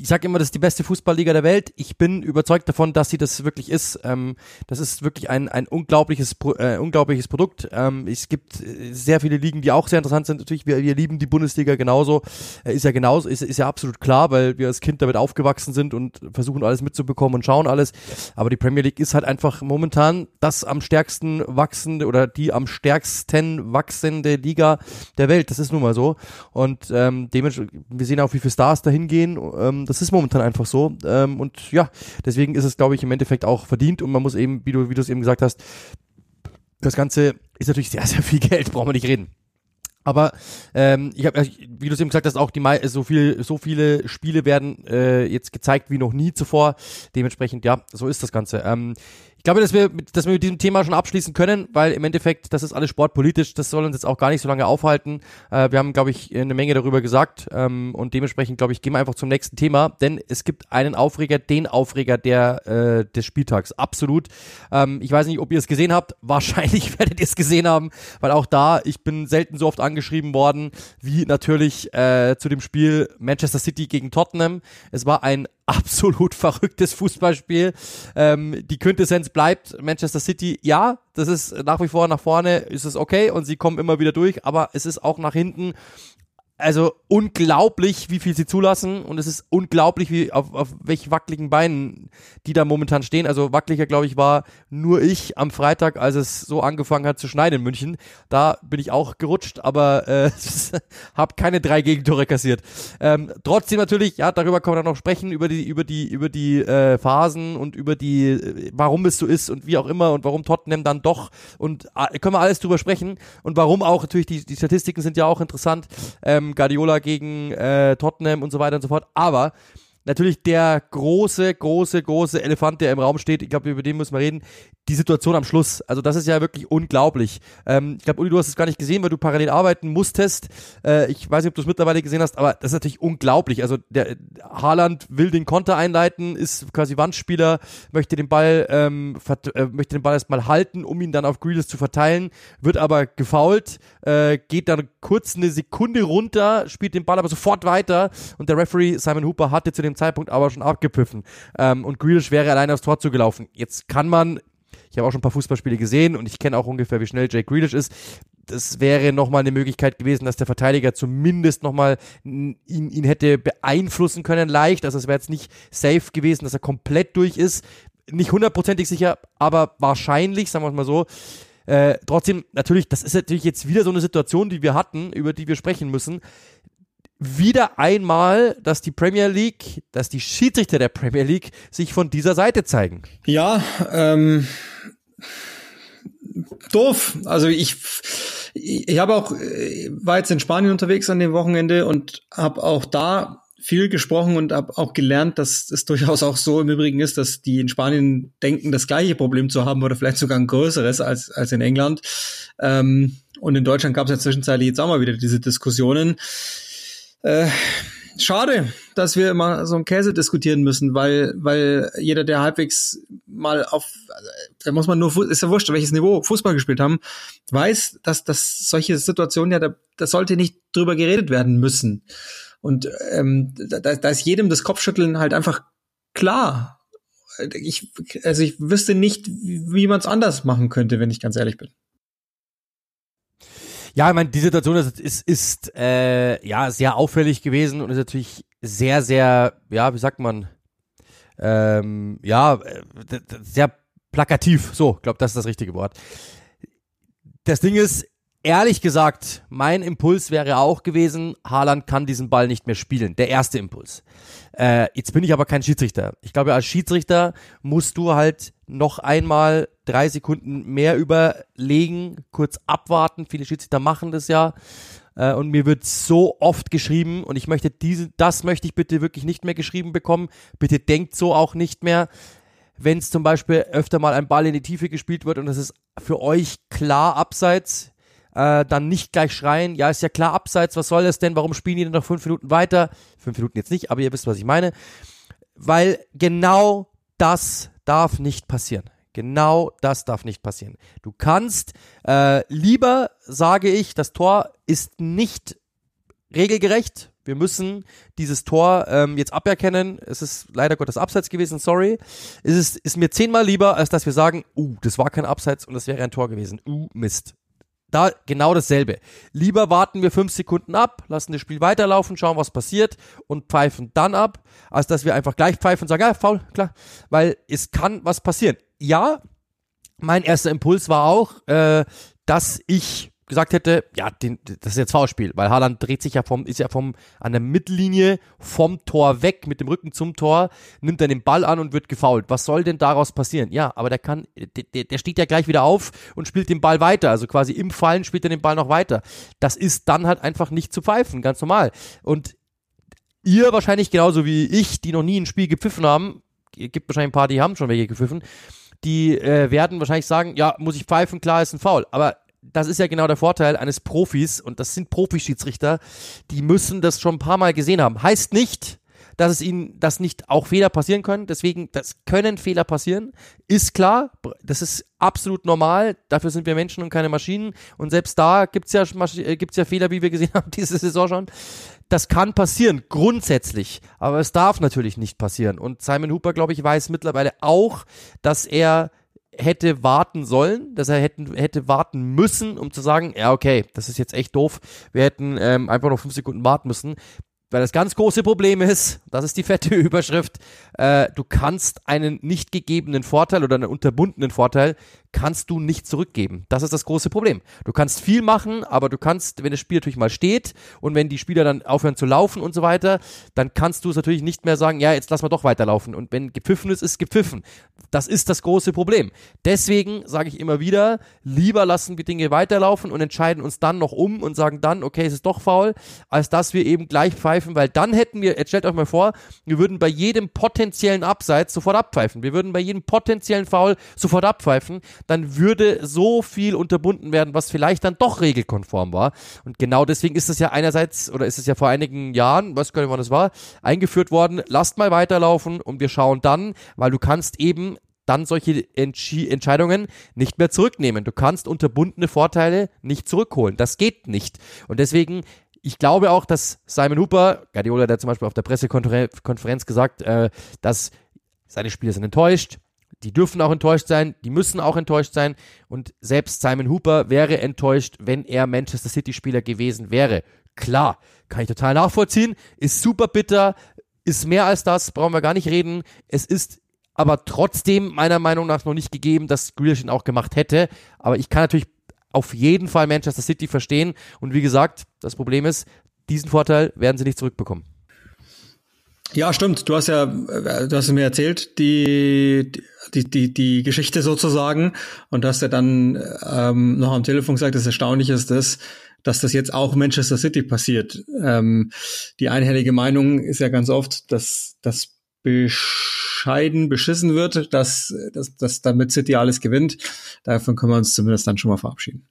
ich sage immer, das ist die beste Fußballliga der Welt. Ich bin überzeugt davon, dass sie das wirklich ist. Ähm, das ist wirklich ein, ein unglaubliches, äh, unglaubliches Produkt. Ähm, es gibt äh, sehr viele Ligen, die auch sehr interessant sind. Natürlich, wir, wir lieben die Bundesliga genauso. Äh, ist ja genauso, ist, ist ja absolut klar, weil wir als Kind damit aufgewachsen sind und versuchen alles mitzubekommen und schauen alles. Aber die Premier League ist halt einfach momentan das am stärksten wachsende oder die am stärksten wachsende Liga der Welt. Das ist nun mal so. Und ähm, dementsprechend, wir sehen auch, wie viele Stars dahin gehen. Ähm, das ist momentan einfach so. Ähm, und ja, deswegen ist es, glaube ich, im Endeffekt auch verdient und man muss eben, wie du, wie du es eben gesagt hast, das Ganze ist natürlich sehr, sehr viel Geld, brauchen wir nicht reden. Aber ähm, ich habe, wie du es eben gesagt hast, auch die so viel, so viele Spiele werden äh, jetzt gezeigt wie noch nie zuvor. Dementsprechend, ja, so ist das Ganze. Ähm, ich glaube, dass wir, dass wir mit diesem Thema schon abschließen können, weil im Endeffekt, das ist alles sportpolitisch, das soll uns jetzt auch gar nicht so lange aufhalten. Äh, wir haben, glaube ich, eine Menge darüber gesagt ähm, und dementsprechend, glaube ich, gehen wir einfach zum nächsten Thema, denn es gibt einen Aufreger, den Aufreger der äh, des Spieltags, absolut. Ähm, ich weiß nicht, ob ihr es gesehen habt, wahrscheinlich werdet ihr es gesehen haben, weil auch da, ich bin selten so oft angeschrieben worden, wie natürlich äh, zu dem Spiel Manchester City gegen Tottenham. Es war ein absolut verrücktes Fußballspiel. Ähm, die Quintessenz bleibt Manchester City, ja, das ist nach wie vor nach vorne, ist es okay und sie kommen immer wieder durch, aber es ist auch nach hinten also unglaublich, wie viel sie zulassen und es ist unglaublich, wie auf, auf welch wackeligen Beinen die da momentan stehen. Also wackeliger, glaube ich, war nur ich am Freitag, als es so angefangen hat zu schneiden in München. Da bin ich auch gerutscht, aber äh, habe keine drei Gegentore kassiert. Ähm, trotzdem natürlich, ja, darüber kann man dann noch sprechen über die über die über die äh, Phasen und über die, äh, warum es so ist und wie auch immer und warum Tottenham dann doch und äh, können wir alles drüber sprechen und warum auch natürlich die die Statistiken sind ja auch interessant. Ähm, Guardiola gegen äh, Tottenham und so weiter und so fort. Aber natürlich der große, große, große Elefant, der im Raum steht, ich glaube, über den müssen wir reden, die Situation am Schluss. Also das ist ja wirklich unglaublich. Ähm, ich glaube, Uli, du hast es gar nicht gesehen, weil du parallel arbeiten musstest. Äh, ich weiß nicht, ob du es mittlerweile gesehen hast, aber das ist natürlich unglaublich. Also der Haaland will den Konter einleiten, ist quasi Wandspieler, möchte den Ball, ähm, äh, möchte den Ball erstmal halten, um ihn dann auf Grealish zu verteilen, wird aber gefault, äh, geht dann kurz eine Sekunde runter, spielt den Ball aber sofort weiter und der Referee Simon Hooper hatte zu dem Zeitpunkt aber schon abgepfiffen. Ähm, und Grealish wäre allein aufs Tor zugelaufen. Jetzt kann man ich habe auch schon ein paar Fußballspiele gesehen und ich kenne auch ungefähr, wie schnell Jake Grealish ist. Das wäre nochmal eine Möglichkeit gewesen, dass der Verteidiger zumindest nochmal ihn, ihn hätte beeinflussen können leicht. Also es wäre jetzt nicht safe gewesen, dass er komplett durch ist. Nicht hundertprozentig sicher, aber wahrscheinlich, sagen wir es mal so. Äh, trotzdem, natürlich, das ist natürlich jetzt wieder so eine Situation, die wir hatten, über die wir sprechen müssen wieder einmal, dass die Premier League, dass die Schiedsrichter der Premier League sich von dieser Seite zeigen. Ja, ähm, doof. Also ich, ich habe auch, war jetzt in Spanien unterwegs an dem Wochenende und habe auch da viel gesprochen und habe auch gelernt, dass es durchaus auch so im Übrigen ist, dass die in Spanien denken, das gleiche Problem zu haben oder vielleicht sogar ein größeres als, als in England. Ähm, und in Deutschland gab es ja zwischenzeitlich jetzt auch mal wieder diese Diskussionen. Äh, schade, dass wir immer so einen Käse diskutieren müssen, weil, weil jeder, der halbwegs mal auf, da muss man nur, ist ja wurscht, welches Niveau Fußball gespielt haben, weiß, dass, dass solche Situationen ja, da, da sollte nicht drüber geredet werden müssen. Und ähm, da, da ist jedem das Kopfschütteln halt einfach klar. Ich, also ich wüsste nicht, wie man es anders machen könnte, wenn ich ganz ehrlich bin. Ja, ich meine, die Situation ist, ist, ist äh, ja sehr auffällig gewesen und ist natürlich sehr, sehr, ja, wie sagt man, ähm, ja, äh, sehr plakativ. So, glaube, das ist das richtige Wort. Das Ding ist, ehrlich gesagt, mein Impuls wäre auch gewesen, Haaland kann diesen Ball nicht mehr spielen. Der erste Impuls. Äh, jetzt bin ich aber kein Schiedsrichter. Ich glaube, als Schiedsrichter musst du halt noch einmal drei Sekunden mehr überlegen, kurz abwarten. Viele Schiedsrichter machen das ja. Äh, und mir wird so oft geschrieben und ich möchte diese, das möchte ich bitte wirklich nicht mehr geschrieben bekommen. Bitte denkt so auch nicht mehr. Wenn es zum Beispiel öfter mal ein Ball in die Tiefe gespielt wird und es ist für euch klar abseits, äh, dann nicht gleich schreien, ja, ist ja klar abseits, was soll das denn, warum spielen die denn noch fünf Minuten weiter? Fünf Minuten jetzt nicht, aber ihr wisst, was ich meine. Weil genau das darf nicht passieren. Genau das darf nicht passieren. Du kannst äh, lieber, sage ich, das Tor ist nicht regelgerecht. Wir müssen dieses Tor ähm, jetzt aberkennen. Es ist leider Gottes Abseits gewesen, sorry. Es ist, ist mir zehnmal lieber, als dass wir sagen, uh, das war kein Abseits und das wäre ein Tor gewesen. Uh, Mist. Da genau dasselbe. Lieber warten wir fünf Sekunden ab, lassen das Spiel weiterlaufen, schauen, was passiert und pfeifen dann ab, als dass wir einfach gleich pfeifen und sagen, ja, faul, klar. Weil es kann was passieren. Ja, mein erster Impuls war auch, äh, dass ich gesagt hätte, ja, den, das ist jetzt Foulspiel, weil Haaland dreht sich ja vom, ist ja vom, an der Mittellinie vom Tor weg, mit dem Rücken zum Tor, nimmt dann den Ball an und wird gefoult. Was soll denn daraus passieren? Ja, aber der kann, der, der steht ja gleich wieder auf und spielt den Ball weiter. Also quasi im Fallen spielt er den Ball noch weiter. Das ist dann halt einfach nicht zu pfeifen, ganz normal. Und ihr wahrscheinlich genauso wie ich, die noch nie ein Spiel gepfiffen haben, gibt wahrscheinlich ein paar, die haben schon welche gepfiffen, die äh, werden wahrscheinlich sagen, ja, muss ich pfeifen, klar ist ein Foul. Aber das ist ja genau der Vorteil eines Profis und das sind Profischiedsrichter, die müssen das schon ein paar Mal gesehen haben. Heißt nicht, dass es ihnen, dass nicht auch Fehler passieren können. Deswegen, das können Fehler passieren. Ist klar, das ist absolut normal. Dafür sind wir Menschen und keine Maschinen. Und selbst da gibt's ja, äh, gibt's ja Fehler, wie wir gesehen haben, diese Saison schon. Das kann passieren, grundsätzlich. Aber es darf natürlich nicht passieren. Und Simon Hooper, glaube ich, weiß mittlerweile auch, dass er hätte warten sollen, dass er hätten, hätte warten müssen, um zu sagen, ja, okay, das ist jetzt echt doof. Wir hätten ähm, einfach noch fünf Sekunden warten müssen. Weil das ganz große Problem ist, das ist die fette Überschrift, äh, du kannst einen nicht gegebenen Vorteil oder einen unterbundenen Vorteil, kannst du nicht zurückgeben. Das ist das große Problem. Du kannst viel machen, aber du kannst, wenn das Spiel natürlich mal steht und wenn die Spieler dann aufhören zu laufen und so weiter, dann kannst du es natürlich nicht mehr sagen, ja, jetzt lass mal doch weiterlaufen. Und wenn gepfiffen ist, ist gepfiffen. Das ist das große Problem. Deswegen sage ich immer wieder, lieber lassen wir Dinge weiterlaufen und entscheiden uns dann noch um und sagen dann, okay, es ist doch faul, als dass wir eben gleich pfeifen, weil dann hätten wir, jetzt stellt euch mal vor, wir würden bei jedem potenziellen Abseits sofort abpfeifen. Wir würden bei jedem potenziellen Foul sofort abpfeifen. Dann würde so viel unterbunden werden, was vielleicht dann doch regelkonform war. Und genau deswegen ist es ja einerseits, oder ist es ja vor einigen Jahren, was können wir, wann das war, eingeführt worden, lasst mal weiterlaufen und wir schauen dann, weil du kannst eben dann solche Entschi Entscheidungen nicht mehr zurücknehmen. Du kannst unterbundene Vorteile nicht zurückholen. Das geht nicht. Und deswegen ich glaube auch, dass Simon Hooper, Guardiola hat zum Beispiel auf der Pressekonferenz gesagt, äh, dass seine Spieler sind enttäuscht. Die dürfen auch enttäuscht sein, die müssen auch enttäuscht sein. Und selbst Simon Hooper wäre enttäuscht, wenn er Manchester City-Spieler gewesen wäre. Klar, kann ich total nachvollziehen. Ist super bitter, ist mehr als das, brauchen wir gar nicht reden. Es ist aber trotzdem meiner Meinung nach noch nicht gegeben, dass Grealish ihn auch gemacht hätte. Aber ich kann natürlich auf jeden Fall Manchester City verstehen. Und wie gesagt, das Problem ist, diesen Vorteil werden sie nicht zurückbekommen. Ja, stimmt. Du hast ja, du hast mir erzählt, die, die, die, die Geschichte sozusagen. Und hast ja dann ähm, noch am Telefon gesagt, das Erstaunliche ist das, dass das jetzt auch Manchester City passiert. Ähm, die einhellige Meinung ist ja ganz oft, dass das bescheiden beschissen wird, dass, dass, dass damit City alles gewinnt. Davon können wir uns zumindest dann schon mal verabschieden.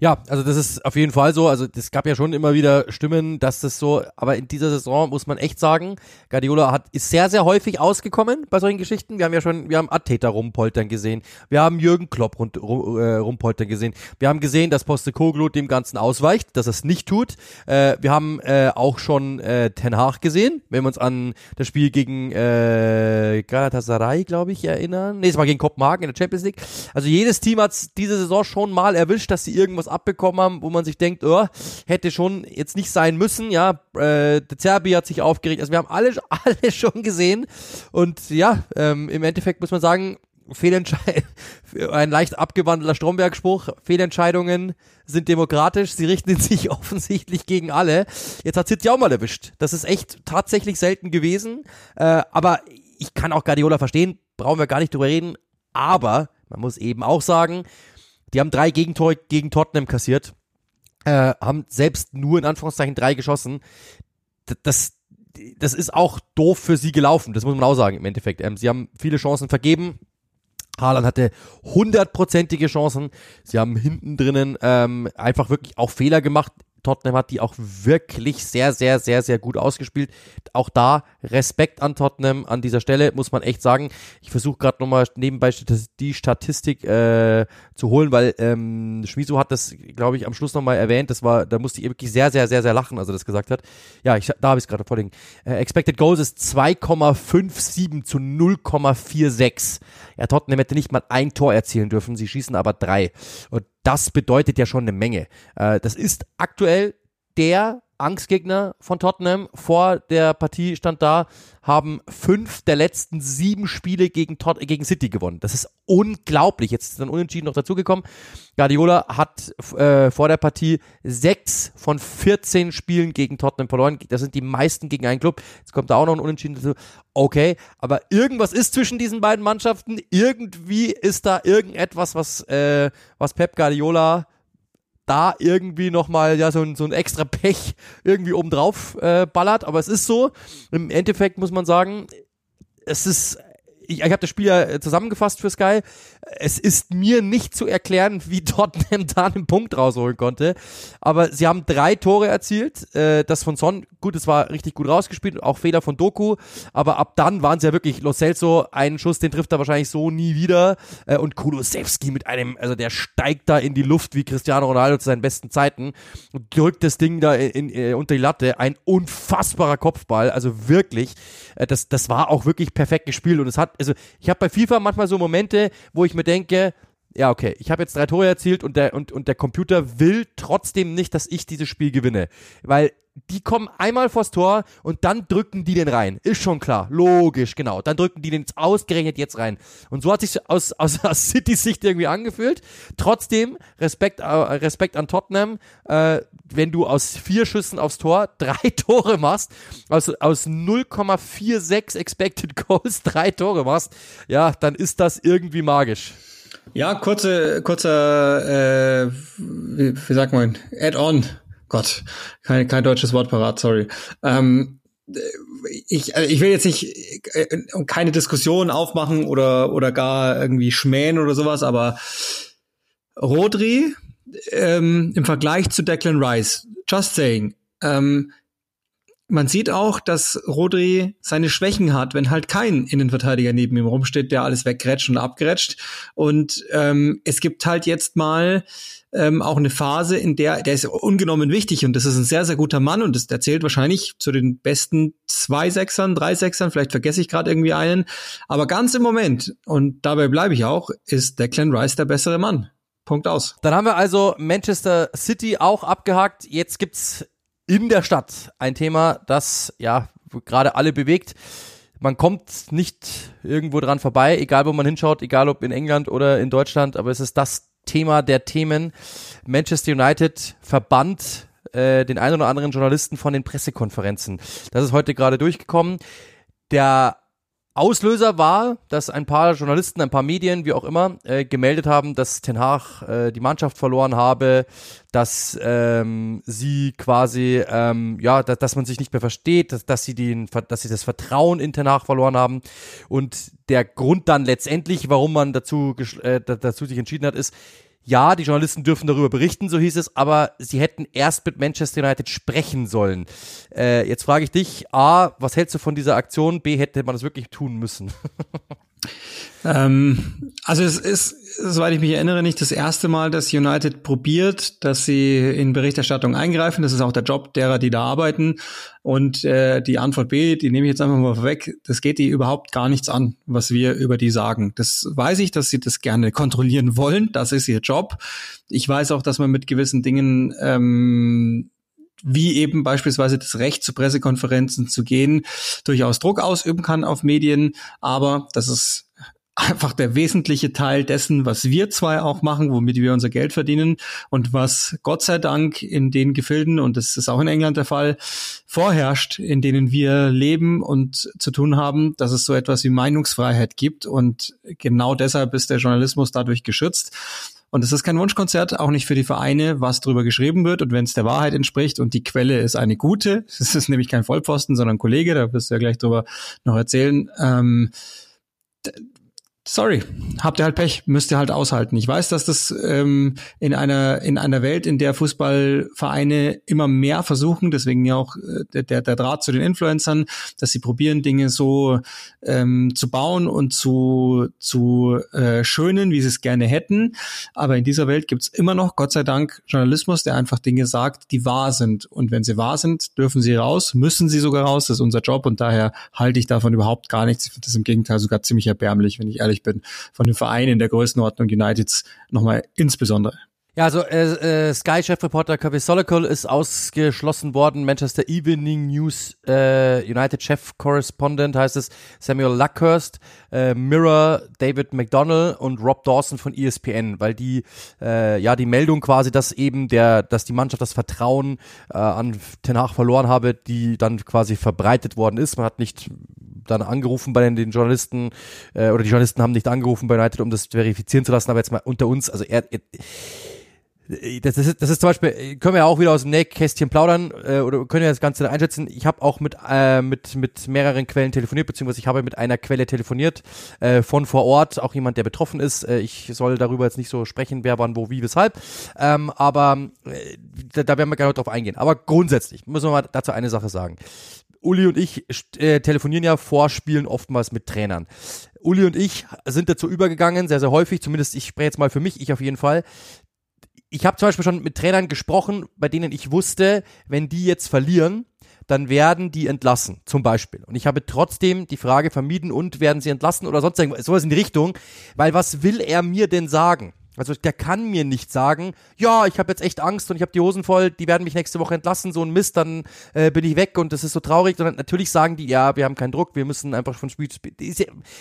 Ja, also das ist auf jeden Fall so. Also es gab ja schon immer wieder Stimmen, dass das so, aber in dieser Saison muss man echt sagen, Guardiola hat ist sehr, sehr häufig ausgekommen bei solchen Geschichten. Wir haben ja schon, wir haben Ateta rumpoltern gesehen, wir haben Jürgen Klopp rund, rum, äh, rumpoltern gesehen, wir haben gesehen, dass Postecoglou dem Ganzen ausweicht, dass er es nicht tut. Äh, wir haben äh, auch schon äh, Ten Hag gesehen, wenn wir uns an das Spiel gegen äh, Galatasaray, glaube ich, erinnern. Nee, es war gegen Kopenhagen in der Champions League. Also jedes Team hat diese Saison schon mal erwischt, dass sie irgendwas abbekommen haben, wo man sich denkt, oh, hätte schon jetzt nicht sein müssen, ja, äh, der Zerbi hat sich aufgeregt, also wir haben alle, alle schon gesehen und ja, ähm, im Endeffekt muss man sagen, Fehlentscheid ein leicht abgewandelter Stromberg-Spruch, Fehlentscheidungen sind demokratisch, sie richten sich offensichtlich gegen alle. Jetzt hat City auch mal erwischt. Das ist echt tatsächlich selten gewesen, äh, aber ich kann auch Guardiola verstehen, brauchen wir gar nicht drüber reden, aber man muss eben auch sagen, die haben drei Gegentore gegen Tottenham kassiert, äh, haben selbst nur in Anführungszeichen drei geschossen. Das, das ist auch doof für sie gelaufen, das muss man auch sagen im Endeffekt. Ähm, sie haben viele Chancen vergeben. Haaland hatte hundertprozentige Chancen. Sie haben hinten drinnen ähm, einfach wirklich auch Fehler gemacht. Tottenham hat die auch wirklich sehr, sehr, sehr, sehr gut ausgespielt. Auch da Respekt an Tottenham an dieser Stelle, muss man echt sagen. Ich versuche gerade nochmal nebenbei die Statistik äh, zu holen, weil ähm, Schmiso hat das, glaube ich, am Schluss nochmal erwähnt. Das war, da musste ich wirklich sehr, sehr, sehr, sehr lachen, als er das gesagt hat. Ja, ich, da habe ich es gerade vorliegen. Äh, Expected Goals ist 2,57 zu 0,46. Ja, Tottenham hätte nicht mal ein Tor erzielen dürfen, sie schießen aber drei. Und das bedeutet ja schon eine Menge. Äh, das ist aktuell der Angstgegner von Tottenham. Vor der Partie stand da, haben fünf der letzten sieben Spiele gegen, Tot gegen City gewonnen. Das ist unglaublich. Jetzt ist dann unentschieden noch dazugekommen. Guardiola hat äh, vor der Partie sechs von 14 Spielen gegen Tottenham verloren. Das sind die meisten gegen einen Club. Jetzt kommt da auch noch ein Unentschieden dazu. Okay, aber irgendwas ist zwischen diesen beiden Mannschaften. Irgendwie ist da irgendetwas, was, äh, was Pep Guardiola da irgendwie nochmal ja, so, ein, so ein extra Pech irgendwie obendrauf äh, ballert. Aber es ist so, im Endeffekt muss man sagen, es ist ich, ich habe das Spiel ja äh, zusammengefasst für Sky. Es ist mir nicht zu erklären, wie Tottenham da einen Punkt rausholen konnte. Aber sie haben drei Tore erzielt. Äh, das von Son, gut, es war richtig gut rausgespielt, auch Fehler von Doku. Aber ab dann waren sie ja wirklich, Lo Celso, einen Schuss, den trifft er wahrscheinlich so nie wieder. Äh, und Kulosewski mit einem, also der steigt da in die Luft wie Cristiano Ronaldo zu seinen besten Zeiten und drückt das Ding da in, in, äh, unter die Latte. Ein unfassbarer Kopfball, also wirklich. Äh, das, das war auch wirklich perfekt gespielt und es hat also ich habe bei FIFA manchmal so Momente, wo ich mir denke, ja, okay, ich habe jetzt drei Tore erzielt und der, und, und der Computer will trotzdem nicht, dass ich dieses Spiel gewinne. Weil die kommen einmal vors Tor und dann drücken die den rein. Ist schon klar. Logisch, genau. Dann drücken die den ausgerechnet jetzt rein. Und so hat sich aus, aus, aus Citys Sicht irgendwie angefühlt. Trotzdem, Respekt, äh, Respekt an Tottenham, äh, wenn du aus vier Schüssen aufs Tor drei Tore machst, aus, aus 0,46 Expected Goals drei Tore machst, ja, dann ist das irgendwie magisch. Ja, kurze, kurzer, äh, wie, wie sagt man, Add-on Gott, kein, kein deutsches Wort parat, sorry. Ähm, ich, äh, ich will jetzt nicht äh, keine Diskussion aufmachen oder, oder gar irgendwie schmähen oder sowas, aber Rodri ähm, im Vergleich zu Declan Rice, just saying, ähm, man sieht auch, dass Rodri seine Schwächen hat, wenn halt kein Innenverteidiger neben ihm rumsteht, der alles weggrätscht und abgrätscht. Und ähm, es gibt halt jetzt mal ähm, auch eine Phase, in der der ist ungenommen wichtig und das ist ein sehr, sehr guter Mann und das der zählt wahrscheinlich zu den besten zwei Sechsern, drei Sechsern, vielleicht vergesse ich gerade irgendwie einen. Aber ganz im Moment, und dabei bleibe ich auch, ist Declan Rice der bessere Mann. Punkt aus. Dann haben wir also Manchester City auch abgehakt. Jetzt gibt's in der Stadt ein Thema, das ja gerade alle bewegt. Man kommt nicht irgendwo dran vorbei, egal wo man hinschaut, egal ob in England oder in Deutschland, aber es ist das Thema der Themen. Manchester United verbannt äh, den einen oder anderen Journalisten von den Pressekonferenzen. Das ist heute gerade durchgekommen. Der Auslöser war, dass ein paar Journalisten, ein paar Medien, wie auch immer, äh, gemeldet haben, dass Ten Hag äh, die Mannschaft verloren habe, dass ähm, sie quasi, ähm, ja, dass, dass man sich nicht mehr versteht, dass, dass sie den, dass sie das Vertrauen in Ten Hag verloren haben. Und der Grund dann letztendlich, warum man dazu, äh, dazu sich entschieden hat, ist, ja, die Journalisten dürfen darüber berichten, so hieß es, aber sie hätten erst mit Manchester United sprechen sollen. Äh, jetzt frage ich dich, A, was hältst du von dieser Aktion? B, hätte man das wirklich tun müssen? ähm, also es ist, soweit ich mich erinnere, nicht das erste Mal, dass United probiert, dass sie in Berichterstattung eingreifen. Das ist auch der Job derer, die da arbeiten. Und äh, die Antwort B, die nehme ich jetzt einfach mal vorweg, das geht die überhaupt gar nichts an, was wir über die sagen. Das weiß ich, dass sie das gerne kontrollieren wollen. Das ist ihr Job. Ich weiß auch, dass man mit gewissen Dingen ähm, wie eben beispielsweise das Recht zu Pressekonferenzen zu gehen, durchaus Druck ausüben kann auf Medien. Aber das ist einfach der wesentliche Teil dessen, was wir zwei auch machen, womit wir unser Geld verdienen und was Gott sei Dank in den Gefilden, und das ist auch in England der Fall, vorherrscht, in denen wir leben und zu tun haben, dass es so etwas wie Meinungsfreiheit gibt. Und genau deshalb ist der Journalismus dadurch geschützt. Und es ist kein Wunschkonzert, auch nicht für die Vereine, was drüber geschrieben wird. Und wenn es der Wahrheit entspricht und die Quelle ist eine gute, es ist nämlich kein Vollpfosten, sondern Kollege, da wirst du ja gleich drüber noch erzählen, ähm, sorry, habt ihr halt Pech, müsst ihr halt aushalten. Ich weiß, dass das ähm, in einer in einer Welt, in der Fußballvereine immer mehr versuchen, deswegen ja auch äh, der, der Draht zu den Influencern, dass sie probieren, Dinge so ähm, zu bauen und zu zu äh, schönen, wie sie es gerne hätten. Aber in dieser Welt gibt's immer noch, Gott sei Dank, Journalismus, der einfach Dinge sagt, die wahr sind. Und wenn sie wahr sind, dürfen sie raus, müssen sie sogar raus. Das ist unser Job und daher halte ich davon überhaupt gar nichts. Ich finde das im Gegenteil sogar ziemlich erbärmlich, wenn ich ehrlich bin, von den Vereinen der Größenordnung Uniteds nochmal insbesondere. Ja, also äh, äh, Sky-Chefreporter Kevin Solokol ist ausgeschlossen worden. Manchester Evening News äh, United Chef Correspondent heißt es Samuel Luckhurst, äh, Mirror David McDonnell und Rob Dawson von ESPN, weil die äh, ja die Meldung quasi, dass eben der, dass die Mannschaft das Vertrauen äh, an Ten Hag verloren habe, die dann quasi verbreitet worden ist. Man hat nicht dann angerufen bei den, den Journalisten äh, oder die Journalisten haben nicht angerufen bei United, um das verifizieren zu lassen, aber jetzt mal unter uns, also er, er das ist, das ist zum Beispiel, können wir ja auch wieder aus dem Nähkästchen plaudern äh, oder können wir das Ganze einschätzen. Ich habe auch mit, äh, mit, mit mehreren Quellen telefoniert, beziehungsweise ich habe mit einer Quelle telefoniert äh, von vor Ort, auch jemand, der betroffen ist. Äh, ich soll darüber jetzt nicht so sprechen, wer wann, wo, wie, weshalb. Ähm, aber äh, da, da werden wir gerne drauf eingehen. Aber grundsätzlich müssen wir mal dazu eine Sache sagen. Uli und ich äh, telefonieren ja vor Spielen oftmals mit Trainern. Uli und ich sind dazu übergegangen, sehr, sehr häufig, zumindest ich spreche jetzt mal für mich, ich auf jeden Fall, ich habe zum Beispiel schon mit Trainern gesprochen, bei denen ich wusste, wenn die jetzt verlieren, dann werden die entlassen, zum Beispiel. Und ich habe trotzdem die Frage vermieden und werden sie entlassen oder sonst irgendwas, sowas in die Richtung, weil was will er mir denn sagen? Also der kann mir nicht sagen, ja, ich habe jetzt echt Angst und ich habe die Hosen voll, die werden mich nächste Woche entlassen, so ein Mist, dann äh, bin ich weg und das ist so traurig. Sondern natürlich sagen die, ja, wir haben keinen Druck, wir müssen einfach von Spiel zu Spiel.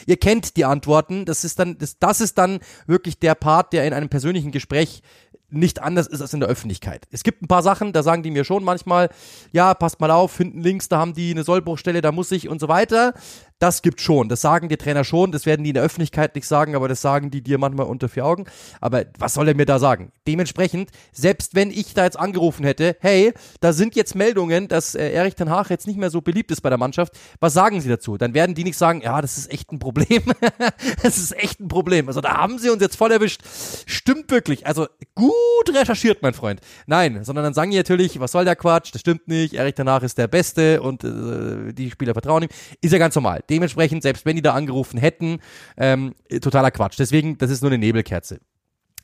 Ihr kennt die Antworten, das ist dann, das, das ist dann wirklich der Part, der in einem persönlichen Gespräch nicht anders ist als in der Öffentlichkeit. Es gibt ein paar Sachen, da sagen die mir schon manchmal, ja, passt mal auf, hinten links, da haben die eine Sollbruchstelle, da muss ich und so weiter. Das gibt schon, das sagen die Trainer schon, das werden die in der Öffentlichkeit nicht sagen, aber das sagen die dir manchmal unter vier Augen. Aber was soll er mir da sagen? Dementsprechend, selbst wenn ich da jetzt angerufen hätte, hey, da sind jetzt Meldungen, dass äh, Erich Ten Hag jetzt nicht mehr so beliebt ist bei der Mannschaft, was sagen sie dazu? Dann werden die nicht sagen, ja, das ist echt ein Problem. das ist echt ein Problem. Also da haben sie uns jetzt voll erwischt. Stimmt wirklich. Also gut recherchiert, mein Freund. Nein, sondern dann sagen die natürlich, was soll der Quatsch? Das stimmt nicht. Erich Ten Hag ist der Beste und äh, die Spieler vertrauen ihm. Ist ja ganz normal. Dementsprechend, selbst wenn die da angerufen hätten, ähm, totaler Quatsch. Deswegen, das ist nur eine Nebelkerze.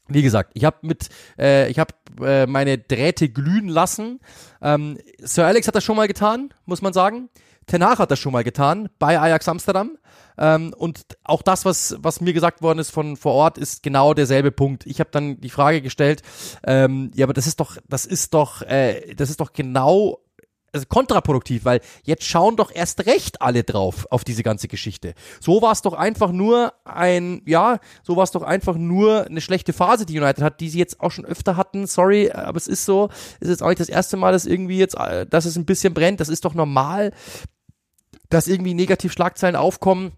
Wie gesagt, ich habe mit, äh, ich habe äh, meine Drähte glühen lassen. Ähm, Sir Alex hat das schon mal getan, muss man sagen. Tenach hat das schon mal getan bei Ajax Amsterdam. Ähm, und auch das, was, was mir gesagt worden ist von vor Ort, ist genau derselbe Punkt. Ich habe dann die Frage gestellt, ähm, ja, aber das ist doch, das ist doch, äh, das ist doch genau also kontraproduktiv, weil jetzt schauen doch erst recht alle drauf auf diese ganze Geschichte. So war es doch einfach nur ein, ja, so war es doch einfach nur eine schlechte Phase, die United hat, die sie jetzt auch schon öfter hatten. Sorry, aber es ist so, es ist jetzt auch nicht das erste Mal, dass irgendwie jetzt, äh, dass es ein bisschen brennt. Das ist doch normal, dass irgendwie negativ Schlagzeilen aufkommen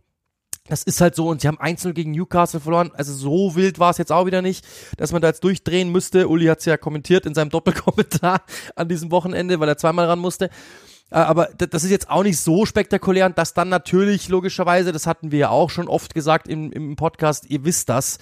Das ist halt so und sie haben einzeln gegen Newcastle verloren. Also so wild war es jetzt auch wieder nicht, dass man da jetzt durchdrehen müsste. Uli hat es ja kommentiert in seinem Doppelkommentar an diesem Wochenende, weil er zweimal ran musste. Äh, aber das ist jetzt auch nicht so spektakulär und das dann natürlich logischerweise, das hatten wir ja auch schon oft gesagt im, im Podcast, ihr wisst das,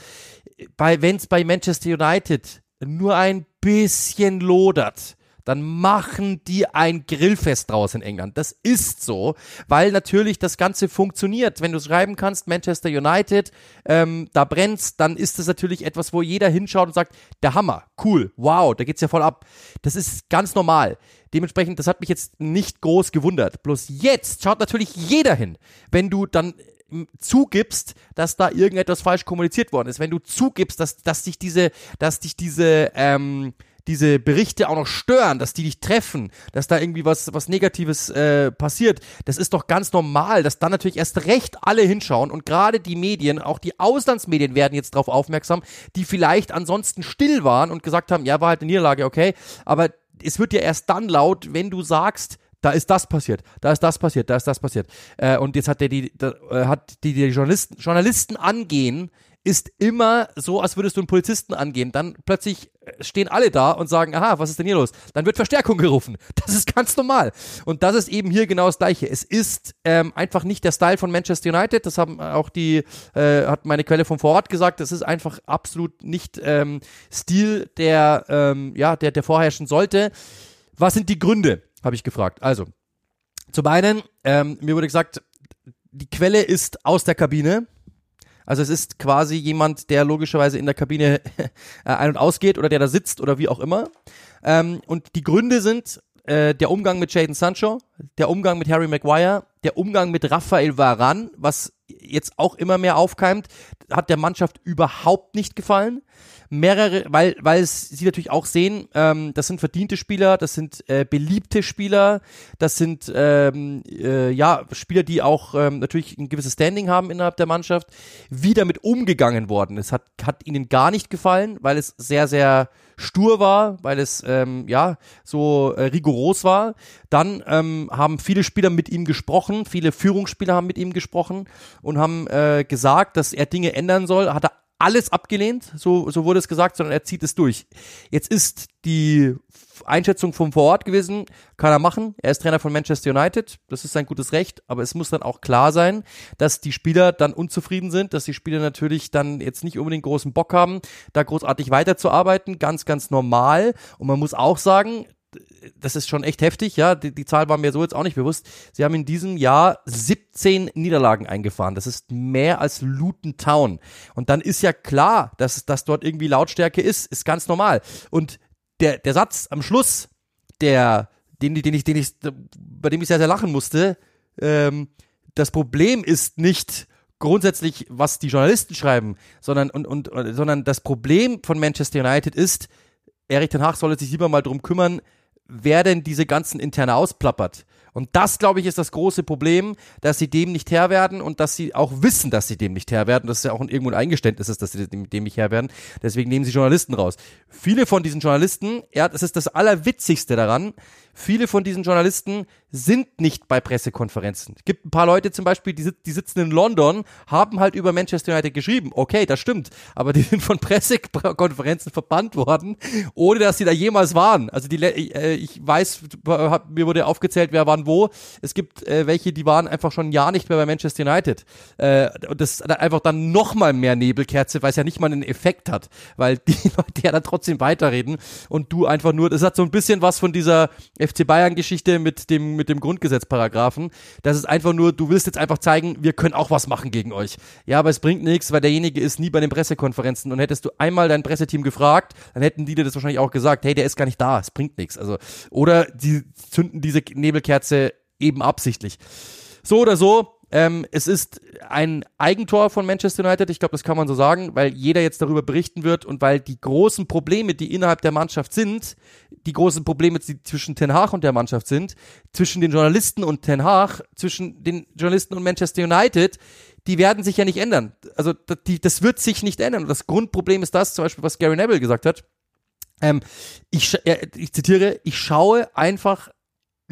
bei, wenn es bei Manchester United nur ein bisschen lodert, dann machen die ein Grillfest draus in England. Das ist so, weil natürlich das Ganze funktioniert. Wenn du schreiben kannst, Manchester United, ähm, da brennt's, dann ist das natürlich etwas, wo jeder hinschaut und sagt, der Hammer, cool, wow, da geht's ja voll ab. Das ist ganz normal. Dementsprechend, das hat mich jetzt nicht groß gewundert. Bloß jetzt schaut natürlich jeder hin, wenn du dann ähm, zugibst, dass da irgendetwas falsch kommuniziert worden ist, wenn du zugibst, dass, dass dich diese, dass dich diese, ähm, diese Berichte auch noch stören, dass die dich treffen, dass da irgendwie was, was Negatives äh, passiert, das ist doch ganz normal, dass dann natürlich erst recht alle hinschauen und gerade die Medien, auch die Auslandsmedien werden jetzt darauf aufmerksam, die vielleicht ansonsten still waren und gesagt haben, ja, war halt eine Niederlage, okay, aber es wird ja erst dann laut, wenn du sagst, da ist das passiert, da ist das passiert, da ist das passiert. Äh, und jetzt hat der die, da, äh, hat die, die Journalisten, Journalisten angehen, ist immer so, als würdest du einen Polizisten angehen. Dann plötzlich äh, stehen alle da und sagen, aha, was ist denn hier los? Dann wird Verstärkung gerufen. Das ist ganz normal. Und das ist eben hier genau das Gleiche. Es ist ähm, einfach nicht der Style von Manchester United. Das haben auch die, äh, hat meine Quelle vom Vorort gesagt. Das ist einfach absolut nicht ähm, Stil, der, ähm, ja, der, der vorherrschen sollte. Was sind die Gründe? Habe ich gefragt. Also, zum einen, ähm, mir wurde gesagt, die Quelle ist aus der Kabine. Also es ist quasi jemand, der logischerweise in der Kabine äh, ein- und ausgeht oder der da sitzt oder wie auch immer. Ähm, und die Gründe sind äh, der Umgang mit Jaden Sancho, der Umgang mit Harry Maguire, der Umgang mit Rafael Varan, was jetzt auch immer mehr aufkeimt, hat der Mannschaft überhaupt nicht gefallen mehrere, weil, weil es sie natürlich auch sehen, ähm, das sind verdiente Spieler, das sind äh, beliebte Spieler, das sind ähm, äh, ja Spieler, die auch ähm, natürlich ein gewisses Standing haben innerhalb der Mannschaft, wie damit umgegangen worden ist, hat, hat ihnen gar nicht gefallen, weil es sehr, sehr stur war, weil es ähm, ja so äh, rigoros war. Dann ähm, haben viele Spieler mit ihm gesprochen, viele Führungsspieler haben mit ihm gesprochen und haben äh, gesagt, dass er Dinge ändern soll. Hat er alles abgelehnt, so, so wurde es gesagt, sondern er zieht es durch. Jetzt ist die Einschätzung vom Vorort gewesen, kann er machen. Er ist Trainer von Manchester United, das ist sein gutes Recht, aber es muss dann auch klar sein, dass die Spieler dann unzufrieden sind, dass die Spieler natürlich dann jetzt nicht unbedingt großen Bock haben, da großartig weiterzuarbeiten, ganz, ganz normal. Und man muss auch sagen, das ist schon echt heftig, ja. Die, die, Zahl war mir so jetzt auch nicht bewusst. Sie haben in diesem Jahr 17 Niederlagen eingefahren. Das ist mehr als Luton Town. Und dann ist ja klar, dass, dass dort irgendwie Lautstärke ist, ist ganz normal. Und der, der Satz am Schluss, der, den, den ich, den ich, bei dem ich sehr, sehr lachen musste, ähm, das Problem ist nicht, grundsätzlich, was die Journalisten schreiben, sondern, und, und, sondern das Problem von Manchester United ist, Erich Ten Hag solle sich lieber mal drum kümmern, wer denn diese ganzen interne ausplappert. Und das, glaube ich, ist das große Problem, dass sie dem nicht Herr werden und dass sie auch wissen, dass sie dem nicht Herr werden. Das ist ja auch ein, irgendwo ein Eingeständnis ist, dass sie dem nicht Herr werden. Deswegen nehmen sie Journalisten raus. Viele von diesen Journalisten, ja, das ist das Allerwitzigste daran, viele von diesen Journalisten sind nicht bei Pressekonferenzen. Es gibt ein paar Leute zum Beispiel, die, die sitzen in London, haben halt über Manchester United geschrieben. Okay, das stimmt. Aber die sind von Pressekonferenzen verbannt worden, ohne dass sie da jemals waren. Also die, äh, ich weiß, mir wurde aufgezählt, wer waren wo. Es gibt äh, welche, die waren einfach schon ein Jahr nicht mehr bei Manchester United. Äh, und das ist einfach dann nochmal mehr Nebelkerze, weil es ja nicht mal einen Effekt hat. Weil die Leute ja dann trotzdem weiterreden und du einfach nur, das hat so ein bisschen was von dieser FC Bayern Geschichte mit dem, mit dem Grundgesetzparagraphen. Das ist einfach nur, du willst jetzt einfach zeigen, wir können auch was machen gegen euch. Ja, aber es bringt nichts, weil derjenige ist nie bei den Pressekonferenzen und hättest du einmal dein Presseteam gefragt, dann hätten die dir das wahrscheinlich auch gesagt, hey, der ist gar nicht da, es bringt nichts. Also, oder die zünden diese Nebelkerze eben absichtlich. So oder so, ähm, es ist ein Eigentor von Manchester United, ich glaube, das kann man so sagen, weil jeder jetzt darüber berichten wird und weil die großen Probleme, die innerhalb der Mannschaft sind, die großen Probleme, die zwischen Ten Hag und der Mannschaft sind, zwischen den Journalisten und Ten Hag, zwischen den Journalisten und Manchester United, die werden sich ja nicht ändern. Also die, das wird sich nicht ändern. Und das Grundproblem ist das, zum Beispiel, was Gary Neville gesagt hat. Ähm, ich, ich zitiere, ich schaue einfach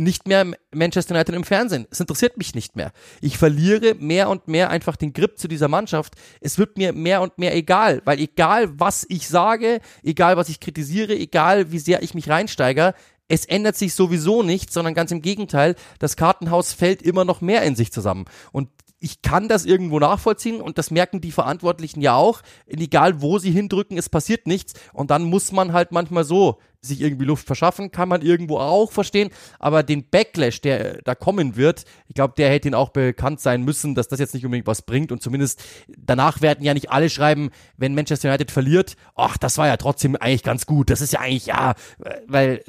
nicht mehr Manchester United im Fernsehen. Es interessiert mich nicht mehr. Ich verliere mehr und mehr einfach den Grip zu dieser Mannschaft. Es wird mir mehr und mehr egal, weil egal was ich sage, egal was ich kritisiere, egal wie sehr ich mich reinsteige, es ändert sich sowieso nichts, sondern ganz im Gegenteil, das Kartenhaus fällt immer noch mehr in sich zusammen. Und ich kann das irgendwo nachvollziehen und das merken die Verantwortlichen ja auch. Egal wo sie hindrücken, es passiert nichts. Und dann muss man halt manchmal so sich irgendwie Luft verschaffen, kann man irgendwo auch verstehen. Aber den Backlash, der da kommen wird, ich glaube, der hätte ihnen auch bekannt sein müssen, dass das jetzt nicht unbedingt was bringt. Und zumindest danach werden ja nicht alle schreiben, wenn Manchester United verliert, ach, das war ja trotzdem eigentlich ganz gut. Das ist ja eigentlich, ja, weil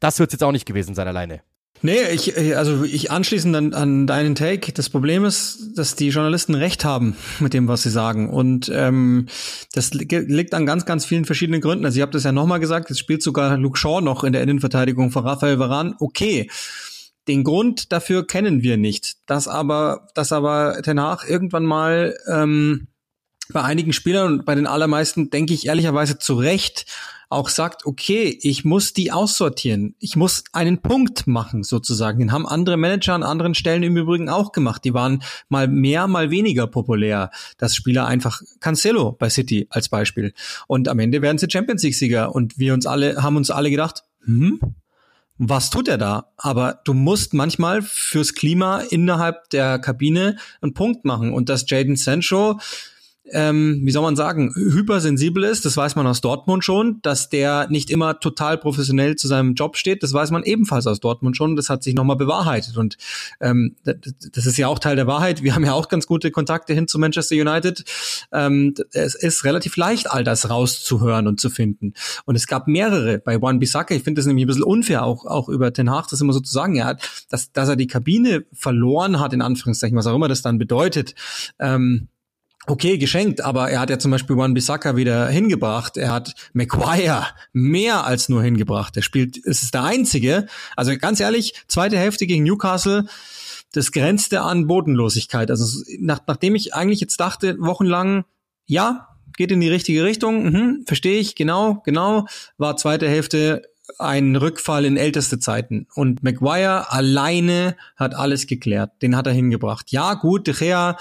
das wird es jetzt auch nicht gewesen sein alleine. Nee, ich, also ich anschließend an, an deinen Take. Das Problem ist, dass die Journalisten recht haben mit dem, was sie sagen. Und ähm, das liegt an ganz, ganz vielen verschiedenen Gründen. Also ich habe das ja nochmal gesagt, es spielt sogar Luke Shaw noch in der Innenverteidigung von Rafael Varan. Okay. Den Grund dafür kennen wir nicht. Dass aber, dass aber Hag irgendwann mal ähm, bei einigen Spielern und bei den allermeisten, denke ich ehrlicherweise zu Recht, auch sagt, okay, ich muss die aussortieren. Ich muss einen Punkt machen, sozusagen. Den haben andere Manager an anderen Stellen im Übrigen auch gemacht. Die waren mal mehr, mal weniger populär. Das Spieler einfach Cancelo bei City als Beispiel. Und am Ende werden sie Champions League-Sieger. Und wir uns alle, haben uns alle gedacht, hm, was tut er da? Aber du musst manchmal fürs Klima innerhalb der Kabine einen Punkt machen. Und dass Jaden Sancho ähm, wie soll man sagen, hypersensibel ist. Das weiß man aus Dortmund schon, dass der nicht immer total professionell zu seinem Job steht. Das weiß man ebenfalls aus Dortmund schon. Das hat sich nochmal bewahrheitet. Und ähm, das ist ja auch Teil der Wahrheit. Wir haben ja auch ganz gute Kontakte hin zu Manchester United. Ähm, es ist relativ leicht, all das rauszuhören und zu finden. Und es gab mehrere bei Juan Bissaka. Ich finde das nämlich ein bisschen unfair, auch, auch über Ten Hag, das immer so zu sagen. Er hat, dass, dass er die Kabine verloren hat, in Anführungszeichen, was auch immer das dann bedeutet. Ähm, okay, geschenkt, aber er hat ja zum Beispiel Juan Bissaka wieder hingebracht. Er hat Maguire mehr als nur hingebracht. Er spielt, es ist der einzige. Also ganz ehrlich, zweite Hälfte gegen Newcastle, das grenzte an Bodenlosigkeit. Also nach, nachdem ich eigentlich jetzt dachte, wochenlang, ja, geht in die richtige Richtung, mhm, verstehe ich, genau, genau, war zweite Hälfte ein Rückfall in älteste Zeiten. Und Maguire alleine hat alles geklärt. Den hat er hingebracht. Ja, gut, De Gea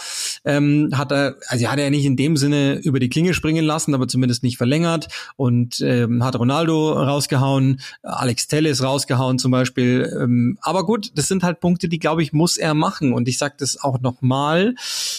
ähm, hat er, also hat er nicht in dem Sinne über die Klinge springen lassen, aber zumindest nicht verlängert und ähm, hat Ronaldo rausgehauen, Alex Telles rausgehauen zum Beispiel. Ähm, aber gut, das sind halt Punkte, die, glaube ich, muss er machen. Und ich sage das auch nochmal.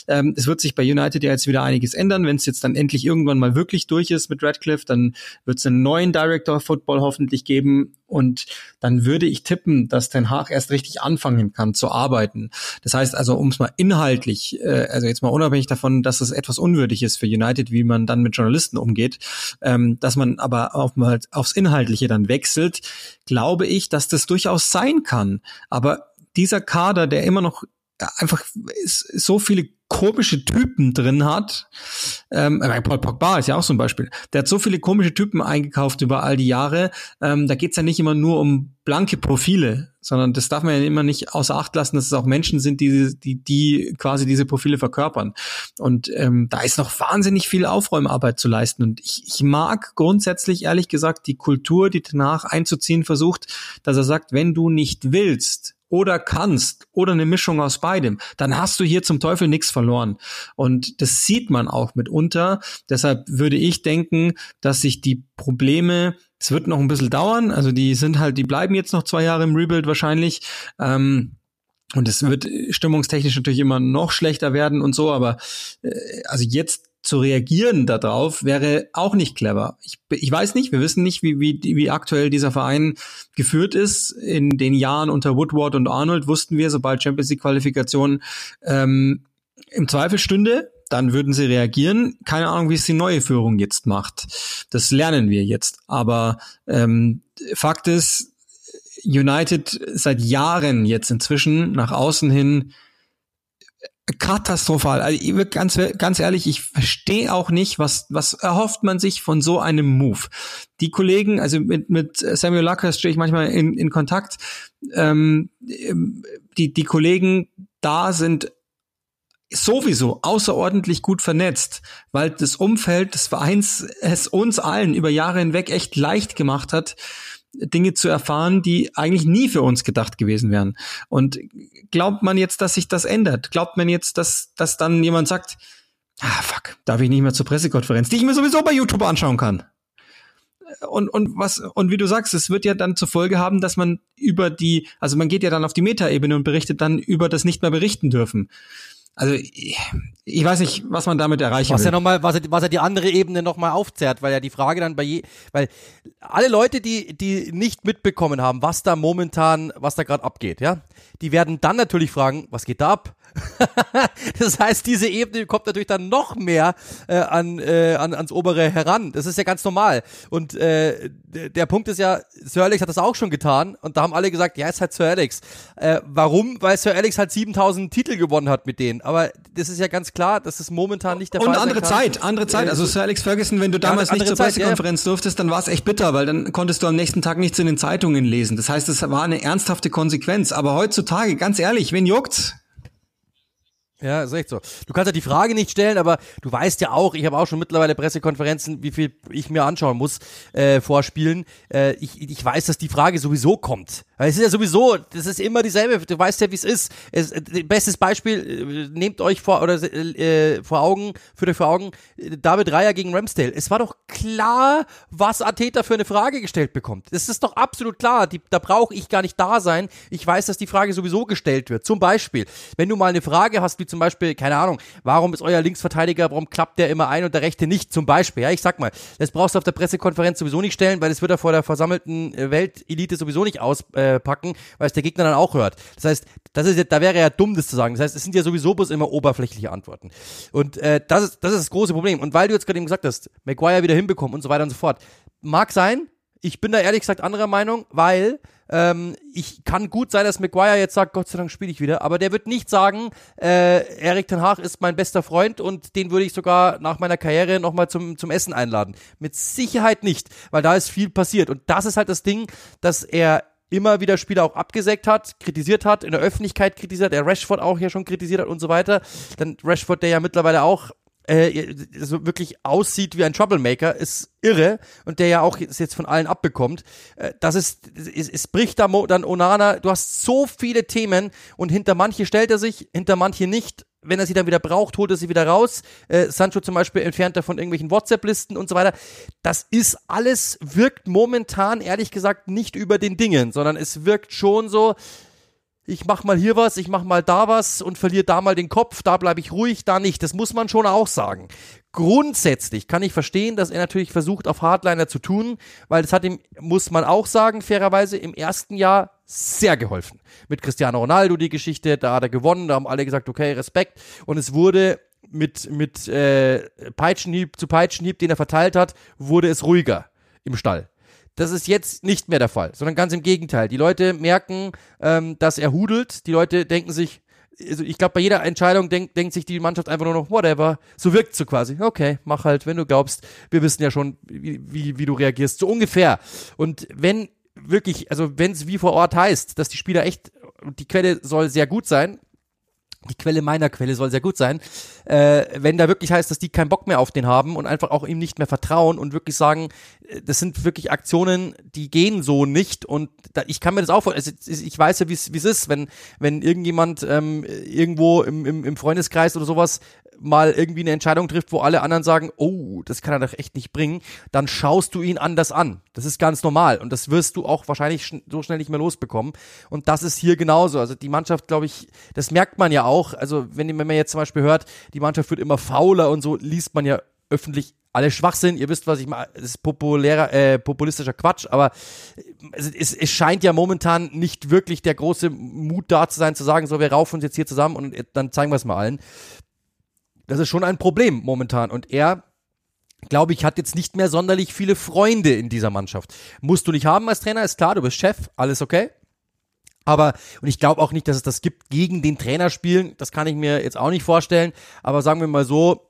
Ähm, es wird sich bei United ja jetzt wieder einiges ändern. Wenn es jetzt dann endlich irgendwann mal wirklich durch ist mit Radcliffe, dann wird es einen neuen Director of Football hoffentlich geben geben und dann würde ich tippen, dass Ten Haag erst richtig anfangen kann zu arbeiten. Das heißt also, um es mal inhaltlich, äh, also jetzt mal unabhängig davon, dass es etwas unwürdig ist für United, wie man dann mit Journalisten umgeht, ähm, dass man aber auf, mal aufs Inhaltliche dann wechselt, glaube ich, dass das durchaus sein kann. Aber dieser Kader, der immer noch einfach so viele komische Typen drin hat. Ähm, Paul Pogba ist ja auch so ein Beispiel. Der hat so viele komische Typen eingekauft über all die Jahre. Ähm, da geht's ja nicht immer nur um blanke Profile, sondern das darf man ja immer nicht außer Acht lassen, dass es auch Menschen sind, die, die, die quasi diese Profile verkörpern. Und ähm, da ist noch wahnsinnig viel Aufräumarbeit zu leisten. Und ich, ich mag grundsätzlich, ehrlich gesagt, die Kultur, die danach einzuziehen versucht, dass er sagt, wenn du nicht willst, oder kannst oder eine Mischung aus beidem, dann hast du hier zum Teufel nichts verloren. Und das sieht man auch mitunter. Deshalb würde ich denken, dass sich die Probleme, es wird noch ein bisschen dauern, also die sind halt, die bleiben jetzt noch zwei Jahre im Rebuild wahrscheinlich. Ähm, und es wird stimmungstechnisch natürlich immer noch schlechter werden und so, aber äh, also jetzt zu reagieren darauf wäre auch nicht clever. Ich, ich weiß nicht, wir wissen nicht, wie, wie, wie aktuell dieser Verein geführt ist. In den Jahren unter Woodward und Arnold wussten wir, sobald Champions League Qualifikation ähm, im Zweifel stünde, dann würden sie reagieren. Keine Ahnung, wie es die neue Führung jetzt macht. Das lernen wir jetzt. Aber ähm, Fakt ist, United seit Jahren jetzt inzwischen nach außen hin katastrophal. Also ganz, ganz ehrlich, ich verstehe auch nicht, was, was erhofft man sich von so einem Move. Die Kollegen, also mit, mit Samuel Luckhurst stehe ich manchmal in, in Kontakt. Ähm, die, die Kollegen da sind sowieso außerordentlich gut vernetzt, weil das Umfeld des Vereins es uns allen über Jahre hinweg echt leicht gemacht hat, Dinge zu erfahren, die eigentlich nie für uns gedacht gewesen wären. Und glaubt man jetzt, dass sich das ändert? Glaubt man jetzt, dass, dass dann jemand sagt, ah, fuck, darf ich nicht mehr zur Pressekonferenz, die ich mir sowieso bei YouTube anschauen kann? Und, und was, und wie du sagst, es wird ja dann zur Folge haben, dass man über die, also man geht ja dann auf die Metaebene und berichtet dann über das nicht mehr berichten dürfen. Also ich, weiß nicht, was man damit erreichen was will. ja noch mal, was, er- was er die andere Ebene nochmal aufzerrt, weil ja die Frage dann bei je, weil alle Leute, die, die nicht mitbekommen haben, was da momentan, was da gerade abgeht, ja, die werden dann natürlich fragen, was geht da ab? das heißt, diese Ebene kommt natürlich dann noch mehr äh, an, äh, an, ans obere heran. Das ist ja ganz normal. Und äh, der Punkt ist ja, Sir Alex hat das auch schon getan und da haben alle gesagt, ja, ist halt Sir Alex. Äh, warum? Weil Sir Alex halt 7000 Titel gewonnen hat mit denen. Aber das ist ja ganz klar, dass es momentan nicht der Und Fall andere sein kann. Zeit, andere Zeit. Also Sir Alex Ferguson, wenn du damals andere nicht zur Zeit, ja, ja. Pressekonferenz durftest, dann war es echt bitter, weil dann konntest du am nächsten Tag nichts in den Zeitungen lesen. Das heißt, es war eine ernsthafte Konsequenz. Aber heutzutage, ganz ehrlich, wen juckt's? Ja, ist echt so. Du kannst ja die Frage nicht stellen, aber du weißt ja auch, ich habe auch schon mittlerweile Pressekonferenzen, wie viel ich mir anschauen muss äh, vorspielen. Äh, ich, ich weiß, dass die Frage sowieso kommt. Es ist ja sowieso, das ist immer dieselbe. Du weißt ja, wie es ist. Es, äh, bestes Beispiel, äh, nehmt euch vor oder äh, vor Augen, führt euch vor Augen, David Reier gegen Ramsdale. Es war doch klar, was Ateta für eine Frage gestellt bekommt. Das ist doch absolut klar. Die, da brauche ich gar nicht da sein. Ich weiß, dass die Frage sowieso gestellt wird. Zum Beispiel, wenn du mal eine Frage hast, wie zum Beispiel, keine Ahnung, warum ist euer Linksverteidiger, warum klappt der immer ein und der rechte nicht? Zum Beispiel, ja, ich sag mal, das brauchst du auf der Pressekonferenz sowieso nicht stellen, weil das wird er vor der versammelten äh, Weltelite sowieso nicht auspacken, weil es der Gegner dann auch hört. Das heißt, das ist da wäre ja dumm, das zu sagen. Das heißt, es sind ja sowieso bloß immer oberflächliche Antworten. Und äh, das, ist, das ist das große Problem. Und weil du jetzt gerade eben gesagt hast, Maguire wieder hinbekommen und so weiter und so fort, mag sein, ich bin da ehrlich gesagt anderer Meinung, weil ähm, ich kann gut sein, dass Maguire jetzt sagt, Gott sei Dank spiele ich wieder, aber der wird nicht sagen, äh, Erik Ten Hag ist mein bester Freund und den würde ich sogar nach meiner Karriere nochmal zum, zum Essen einladen. Mit Sicherheit nicht, weil da ist viel passiert. Und das ist halt das Ding, dass er immer wieder Spieler auch abgesägt hat, kritisiert hat, in der Öffentlichkeit kritisiert, der Rashford auch hier schon kritisiert hat und so weiter. Dann Rashford, der ja mittlerweile auch äh, so wirklich aussieht wie ein Troublemaker, ist irre und der ja auch jetzt von allen abbekommt. Äh, das ist, es, es bricht da mo- dann Onana, du hast so viele Themen und hinter manche stellt er sich, hinter manche nicht. Wenn er sie dann wieder braucht, holt er sie wieder raus. Äh, Sancho zum Beispiel entfernt er von irgendwelchen WhatsApp-Listen und so weiter. Das ist alles, wirkt momentan ehrlich gesagt nicht über den Dingen, sondern es wirkt schon so, ich mach mal hier was, ich mach mal da was und verliere da mal den Kopf, da bleibe ich ruhig, da nicht. Das muss man schon auch sagen. Grundsätzlich kann ich verstehen, dass er natürlich versucht, auf Hardliner zu tun, weil das hat ihm, muss man auch sagen, fairerweise im ersten Jahr sehr geholfen. Mit Cristiano Ronaldo die Geschichte, da hat er gewonnen, da haben alle gesagt, okay, Respekt. Und es wurde mit, mit äh, Peitschenhieb zu Peitschenhieb, den er verteilt hat, wurde es ruhiger im Stall. Das ist jetzt nicht mehr der Fall, sondern ganz im Gegenteil. Die Leute merken, ähm, dass er hudelt. Die Leute denken sich, also ich glaube, bei jeder Entscheidung denkt, denkt sich die Mannschaft einfach nur noch, whatever. So wirkt so quasi. Okay, mach halt, wenn du glaubst. Wir wissen ja schon, wie, wie, wie du reagierst. So ungefähr. Und wenn wirklich, also wenn es wie vor Ort heißt, dass die Spieler echt, die Quelle soll sehr gut sein, die Quelle meiner Quelle soll sehr gut sein, äh, wenn da wirklich heißt, dass die keinen Bock mehr auf den haben und einfach auch ihm nicht mehr vertrauen und wirklich sagen, äh, das sind wirklich Aktionen, die gehen so nicht und da, ich kann mir das auch vorstellen, also ich weiß ja, wie es ist, wenn, wenn irgendjemand ähm, irgendwo im, im, im Freundeskreis oder sowas mal irgendwie eine Entscheidung trifft, wo alle anderen sagen, oh, das kann er doch echt nicht bringen, dann schaust du ihn anders an. Das ist ganz normal und das wirst du auch wahrscheinlich schn so schnell nicht mehr losbekommen. Und das ist hier genauso. Also die Mannschaft, glaube ich, das merkt man ja auch. Also wenn, wenn man jetzt zum Beispiel hört, die Mannschaft wird immer fauler und so, liest man ja öffentlich alle Schwachsinn. Ihr wisst, was ich meine. Das ist populärer, äh, populistischer Quatsch, aber es, es, es scheint ja momentan nicht wirklich der große Mut da zu sein, zu sagen, so, wir raufen uns jetzt hier zusammen und dann zeigen wir es mal allen. Das ist schon ein Problem momentan. Und er, glaube ich, hat jetzt nicht mehr sonderlich viele Freunde in dieser Mannschaft. Musst du nicht haben als Trainer, ist klar, du bist Chef, alles okay. Aber, und ich glaube auch nicht, dass es das gibt gegen den Trainer spielen. Das kann ich mir jetzt auch nicht vorstellen. Aber sagen wir mal so,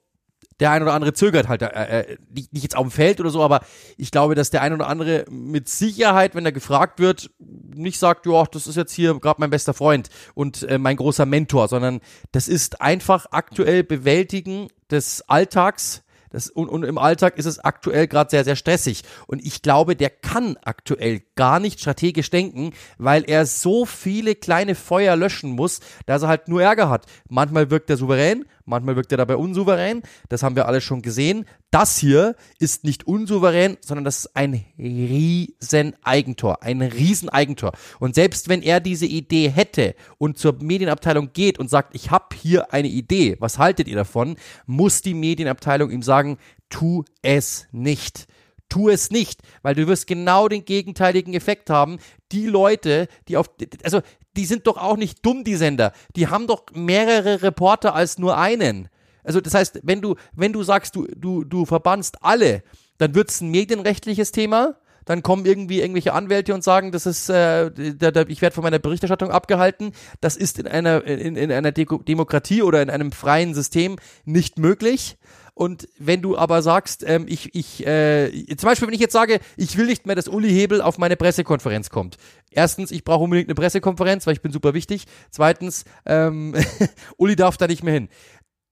der ein oder andere zögert halt, äh, äh, nicht, nicht jetzt auf dem Feld oder so, aber ich glaube, dass der ein oder andere mit Sicherheit, wenn er gefragt wird, nicht sagt, ja, das ist jetzt hier gerade mein bester Freund und äh, mein großer Mentor, sondern das ist einfach aktuell Bewältigen des Alltags Das, und, und im Alltag ist es aktuell gerade sehr, sehr stressig. Und ich glaube, der kann aktuell gar nicht strategisch denken, weil er so viele kleine Feuer löschen muss, dass er halt nur Ärger hat. Manchmal wirkt er souverän, manchmal wirkt er dabei unsouverän. Das haben wir alle schon gesehen. Das hier ist nicht unsouverän, sondern das ist ein riesen Eigentor, ein riesen Eigentor. Und selbst wenn er diese Idee hätte und zur Medienabteilung geht und sagt, ich habe hier eine Idee, was haltet ihr davon, muss die Medienabteilung ihm sagen, tu es nicht. Tu es nicht, weil du wirst genau den gegenteiligen Effekt haben. Die Leute, die auf, also die sind doch auch nicht dumm, die Sender. Die haben doch mehrere Reporter als nur einen. Also das heißt, wenn du, wenn du sagst, du, du, du verbannst alle, dann wird es ein medienrechtliches Thema. Dann kommen irgendwie irgendwelche Anwälte und sagen, das ist, äh, da, da, ich werde von meiner Berichterstattung abgehalten. Das ist in einer, in, in einer De Demokratie oder in einem freien System nicht möglich. Und wenn du aber sagst, ähm, ich, ich, äh, zum Beispiel, wenn ich jetzt sage, ich will nicht mehr, dass Uli Hebel auf meine Pressekonferenz kommt. Erstens, ich brauche unbedingt eine Pressekonferenz, weil ich bin super wichtig. Zweitens, ähm, Uli darf da nicht mehr hin.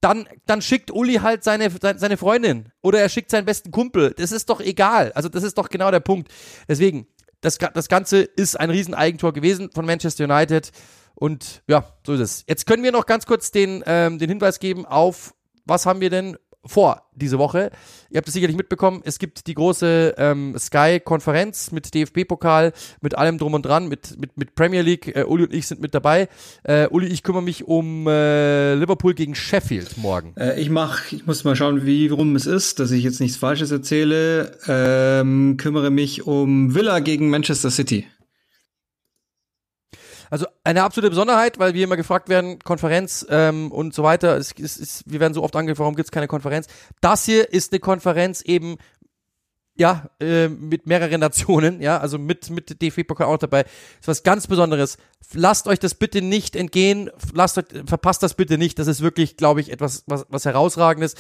Dann, dann schickt Uli halt seine, seine Freundin oder er schickt seinen besten Kumpel. Das ist doch egal. Also das ist doch genau der Punkt. Deswegen, das, das Ganze ist ein Rieseneigentor gewesen von Manchester United. Und ja, so ist es. Jetzt können wir noch ganz kurz den, ähm, den Hinweis geben auf, was haben wir denn vor diese Woche. Ihr habt es sicherlich mitbekommen, es gibt die große ähm, Sky-Konferenz mit DFB-Pokal, mit allem drum und dran, mit, mit, mit Premier League. Äh, Uli und ich sind mit dabei. Äh, Uli, ich kümmere mich um äh, Liverpool gegen Sheffield morgen. Äh, ich mach, ich muss mal schauen, wie rum es ist, dass ich jetzt nichts Falsches erzähle. Ähm, kümmere mich um Villa gegen Manchester City. Also eine absolute Besonderheit, weil wir immer gefragt werden, Konferenz ähm, und so weiter. Es, es, es, wir werden so oft angefragt, warum gibt es keine Konferenz? Das hier ist eine Konferenz eben ja, äh, mit mehreren Nationen, ja, also mit, mit DFB-Pokal auch dabei. Das ist was ganz Besonderes. Lasst euch das bitte nicht entgehen, lasst euch, verpasst das bitte nicht. Das ist wirklich, glaube ich, etwas, was, was herausragendes.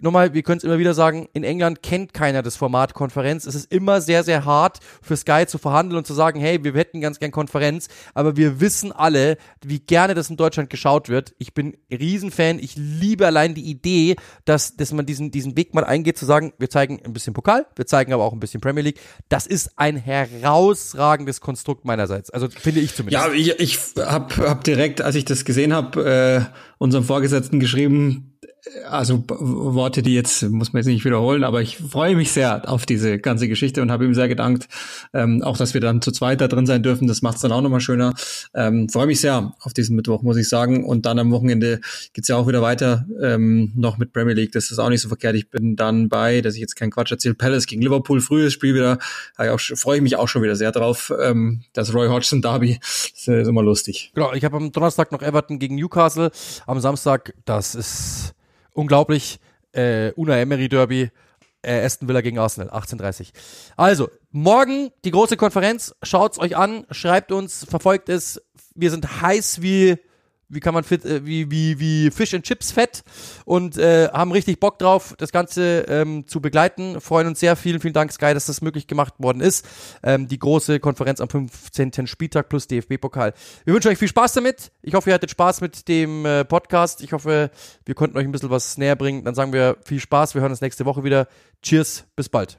Nochmal, wir können es immer wieder sagen, in England kennt keiner das Format Konferenz. Es ist immer sehr, sehr hart für Sky zu verhandeln und zu sagen, hey, wir hätten ganz gern Konferenz, aber wir wissen alle, wie gerne das in Deutschland geschaut wird. Ich bin Riesenfan, ich liebe allein die Idee, dass, dass man diesen, diesen Weg mal eingeht, zu sagen, wir zeigen ein bisschen Pokal, wir zeigen aber auch ein bisschen Premier League. Das ist ein herausragendes Konstrukt meinerseits. Also finde ich zumindest. Ja, ich, ich habe hab direkt, als ich das gesehen habe, äh, unserem Vorgesetzten geschrieben, also Worte, die jetzt muss man jetzt nicht wiederholen, aber ich freue mich sehr auf diese ganze Geschichte und habe ihm sehr gedankt, ähm, auch dass wir dann zu zweit da drin sein dürfen. Das macht es dann auch nochmal schöner. Ähm, freue mich sehr auf diesen Mittwoch, muss ich sagen. Und dann am Wochenende geht's ja auch wieder weiter ähm, noch mit Premier League. Das ist auch nicht so verkehrt. Ich bin dann bei, dass ich jetzt keinen Quatsch erzähle, Palace gegen Liverpool, frühes Spiel wieder. Freue ich mich auch schon wieder sehr drauf. Ähm, das Roy Hodgson Derby, das ist immer lustig. Genau, ich habe am Donnerstag noch Everton gegen Newcastle. Am Samstag, das ist unglaublich. Äh, Una Emery Derby, äh, Aston Villa gegen Arsenal, 18:30. Also, morgen die große Konferenz. Schaut's euch an, schreibt uns, verfolgt es. Wir sind heiß wie wie kann man fit, äh, wie, wie, wie Fish and Chips fett und äh, haben richtig Bock drauf, das Ganze ähm, zu begleiten. Freuen uns sehr. Vielen, vielen Dank, Sky, dass das möglich gemacht worden ist. Ähm, die große Konferenz am 15. Spieltag plus DFB-Pokal. Wir wünschen euch viel Spaß damit. Ich hoffe, ihr hattet Spaß mit dem äh, Podcast. Ich hoffe, wir konnten euch ein bisschen was näher bringen. Dann sagen wir viel Spaß. Wir hören uns nächste Woche wieder. Cheers, bis bald.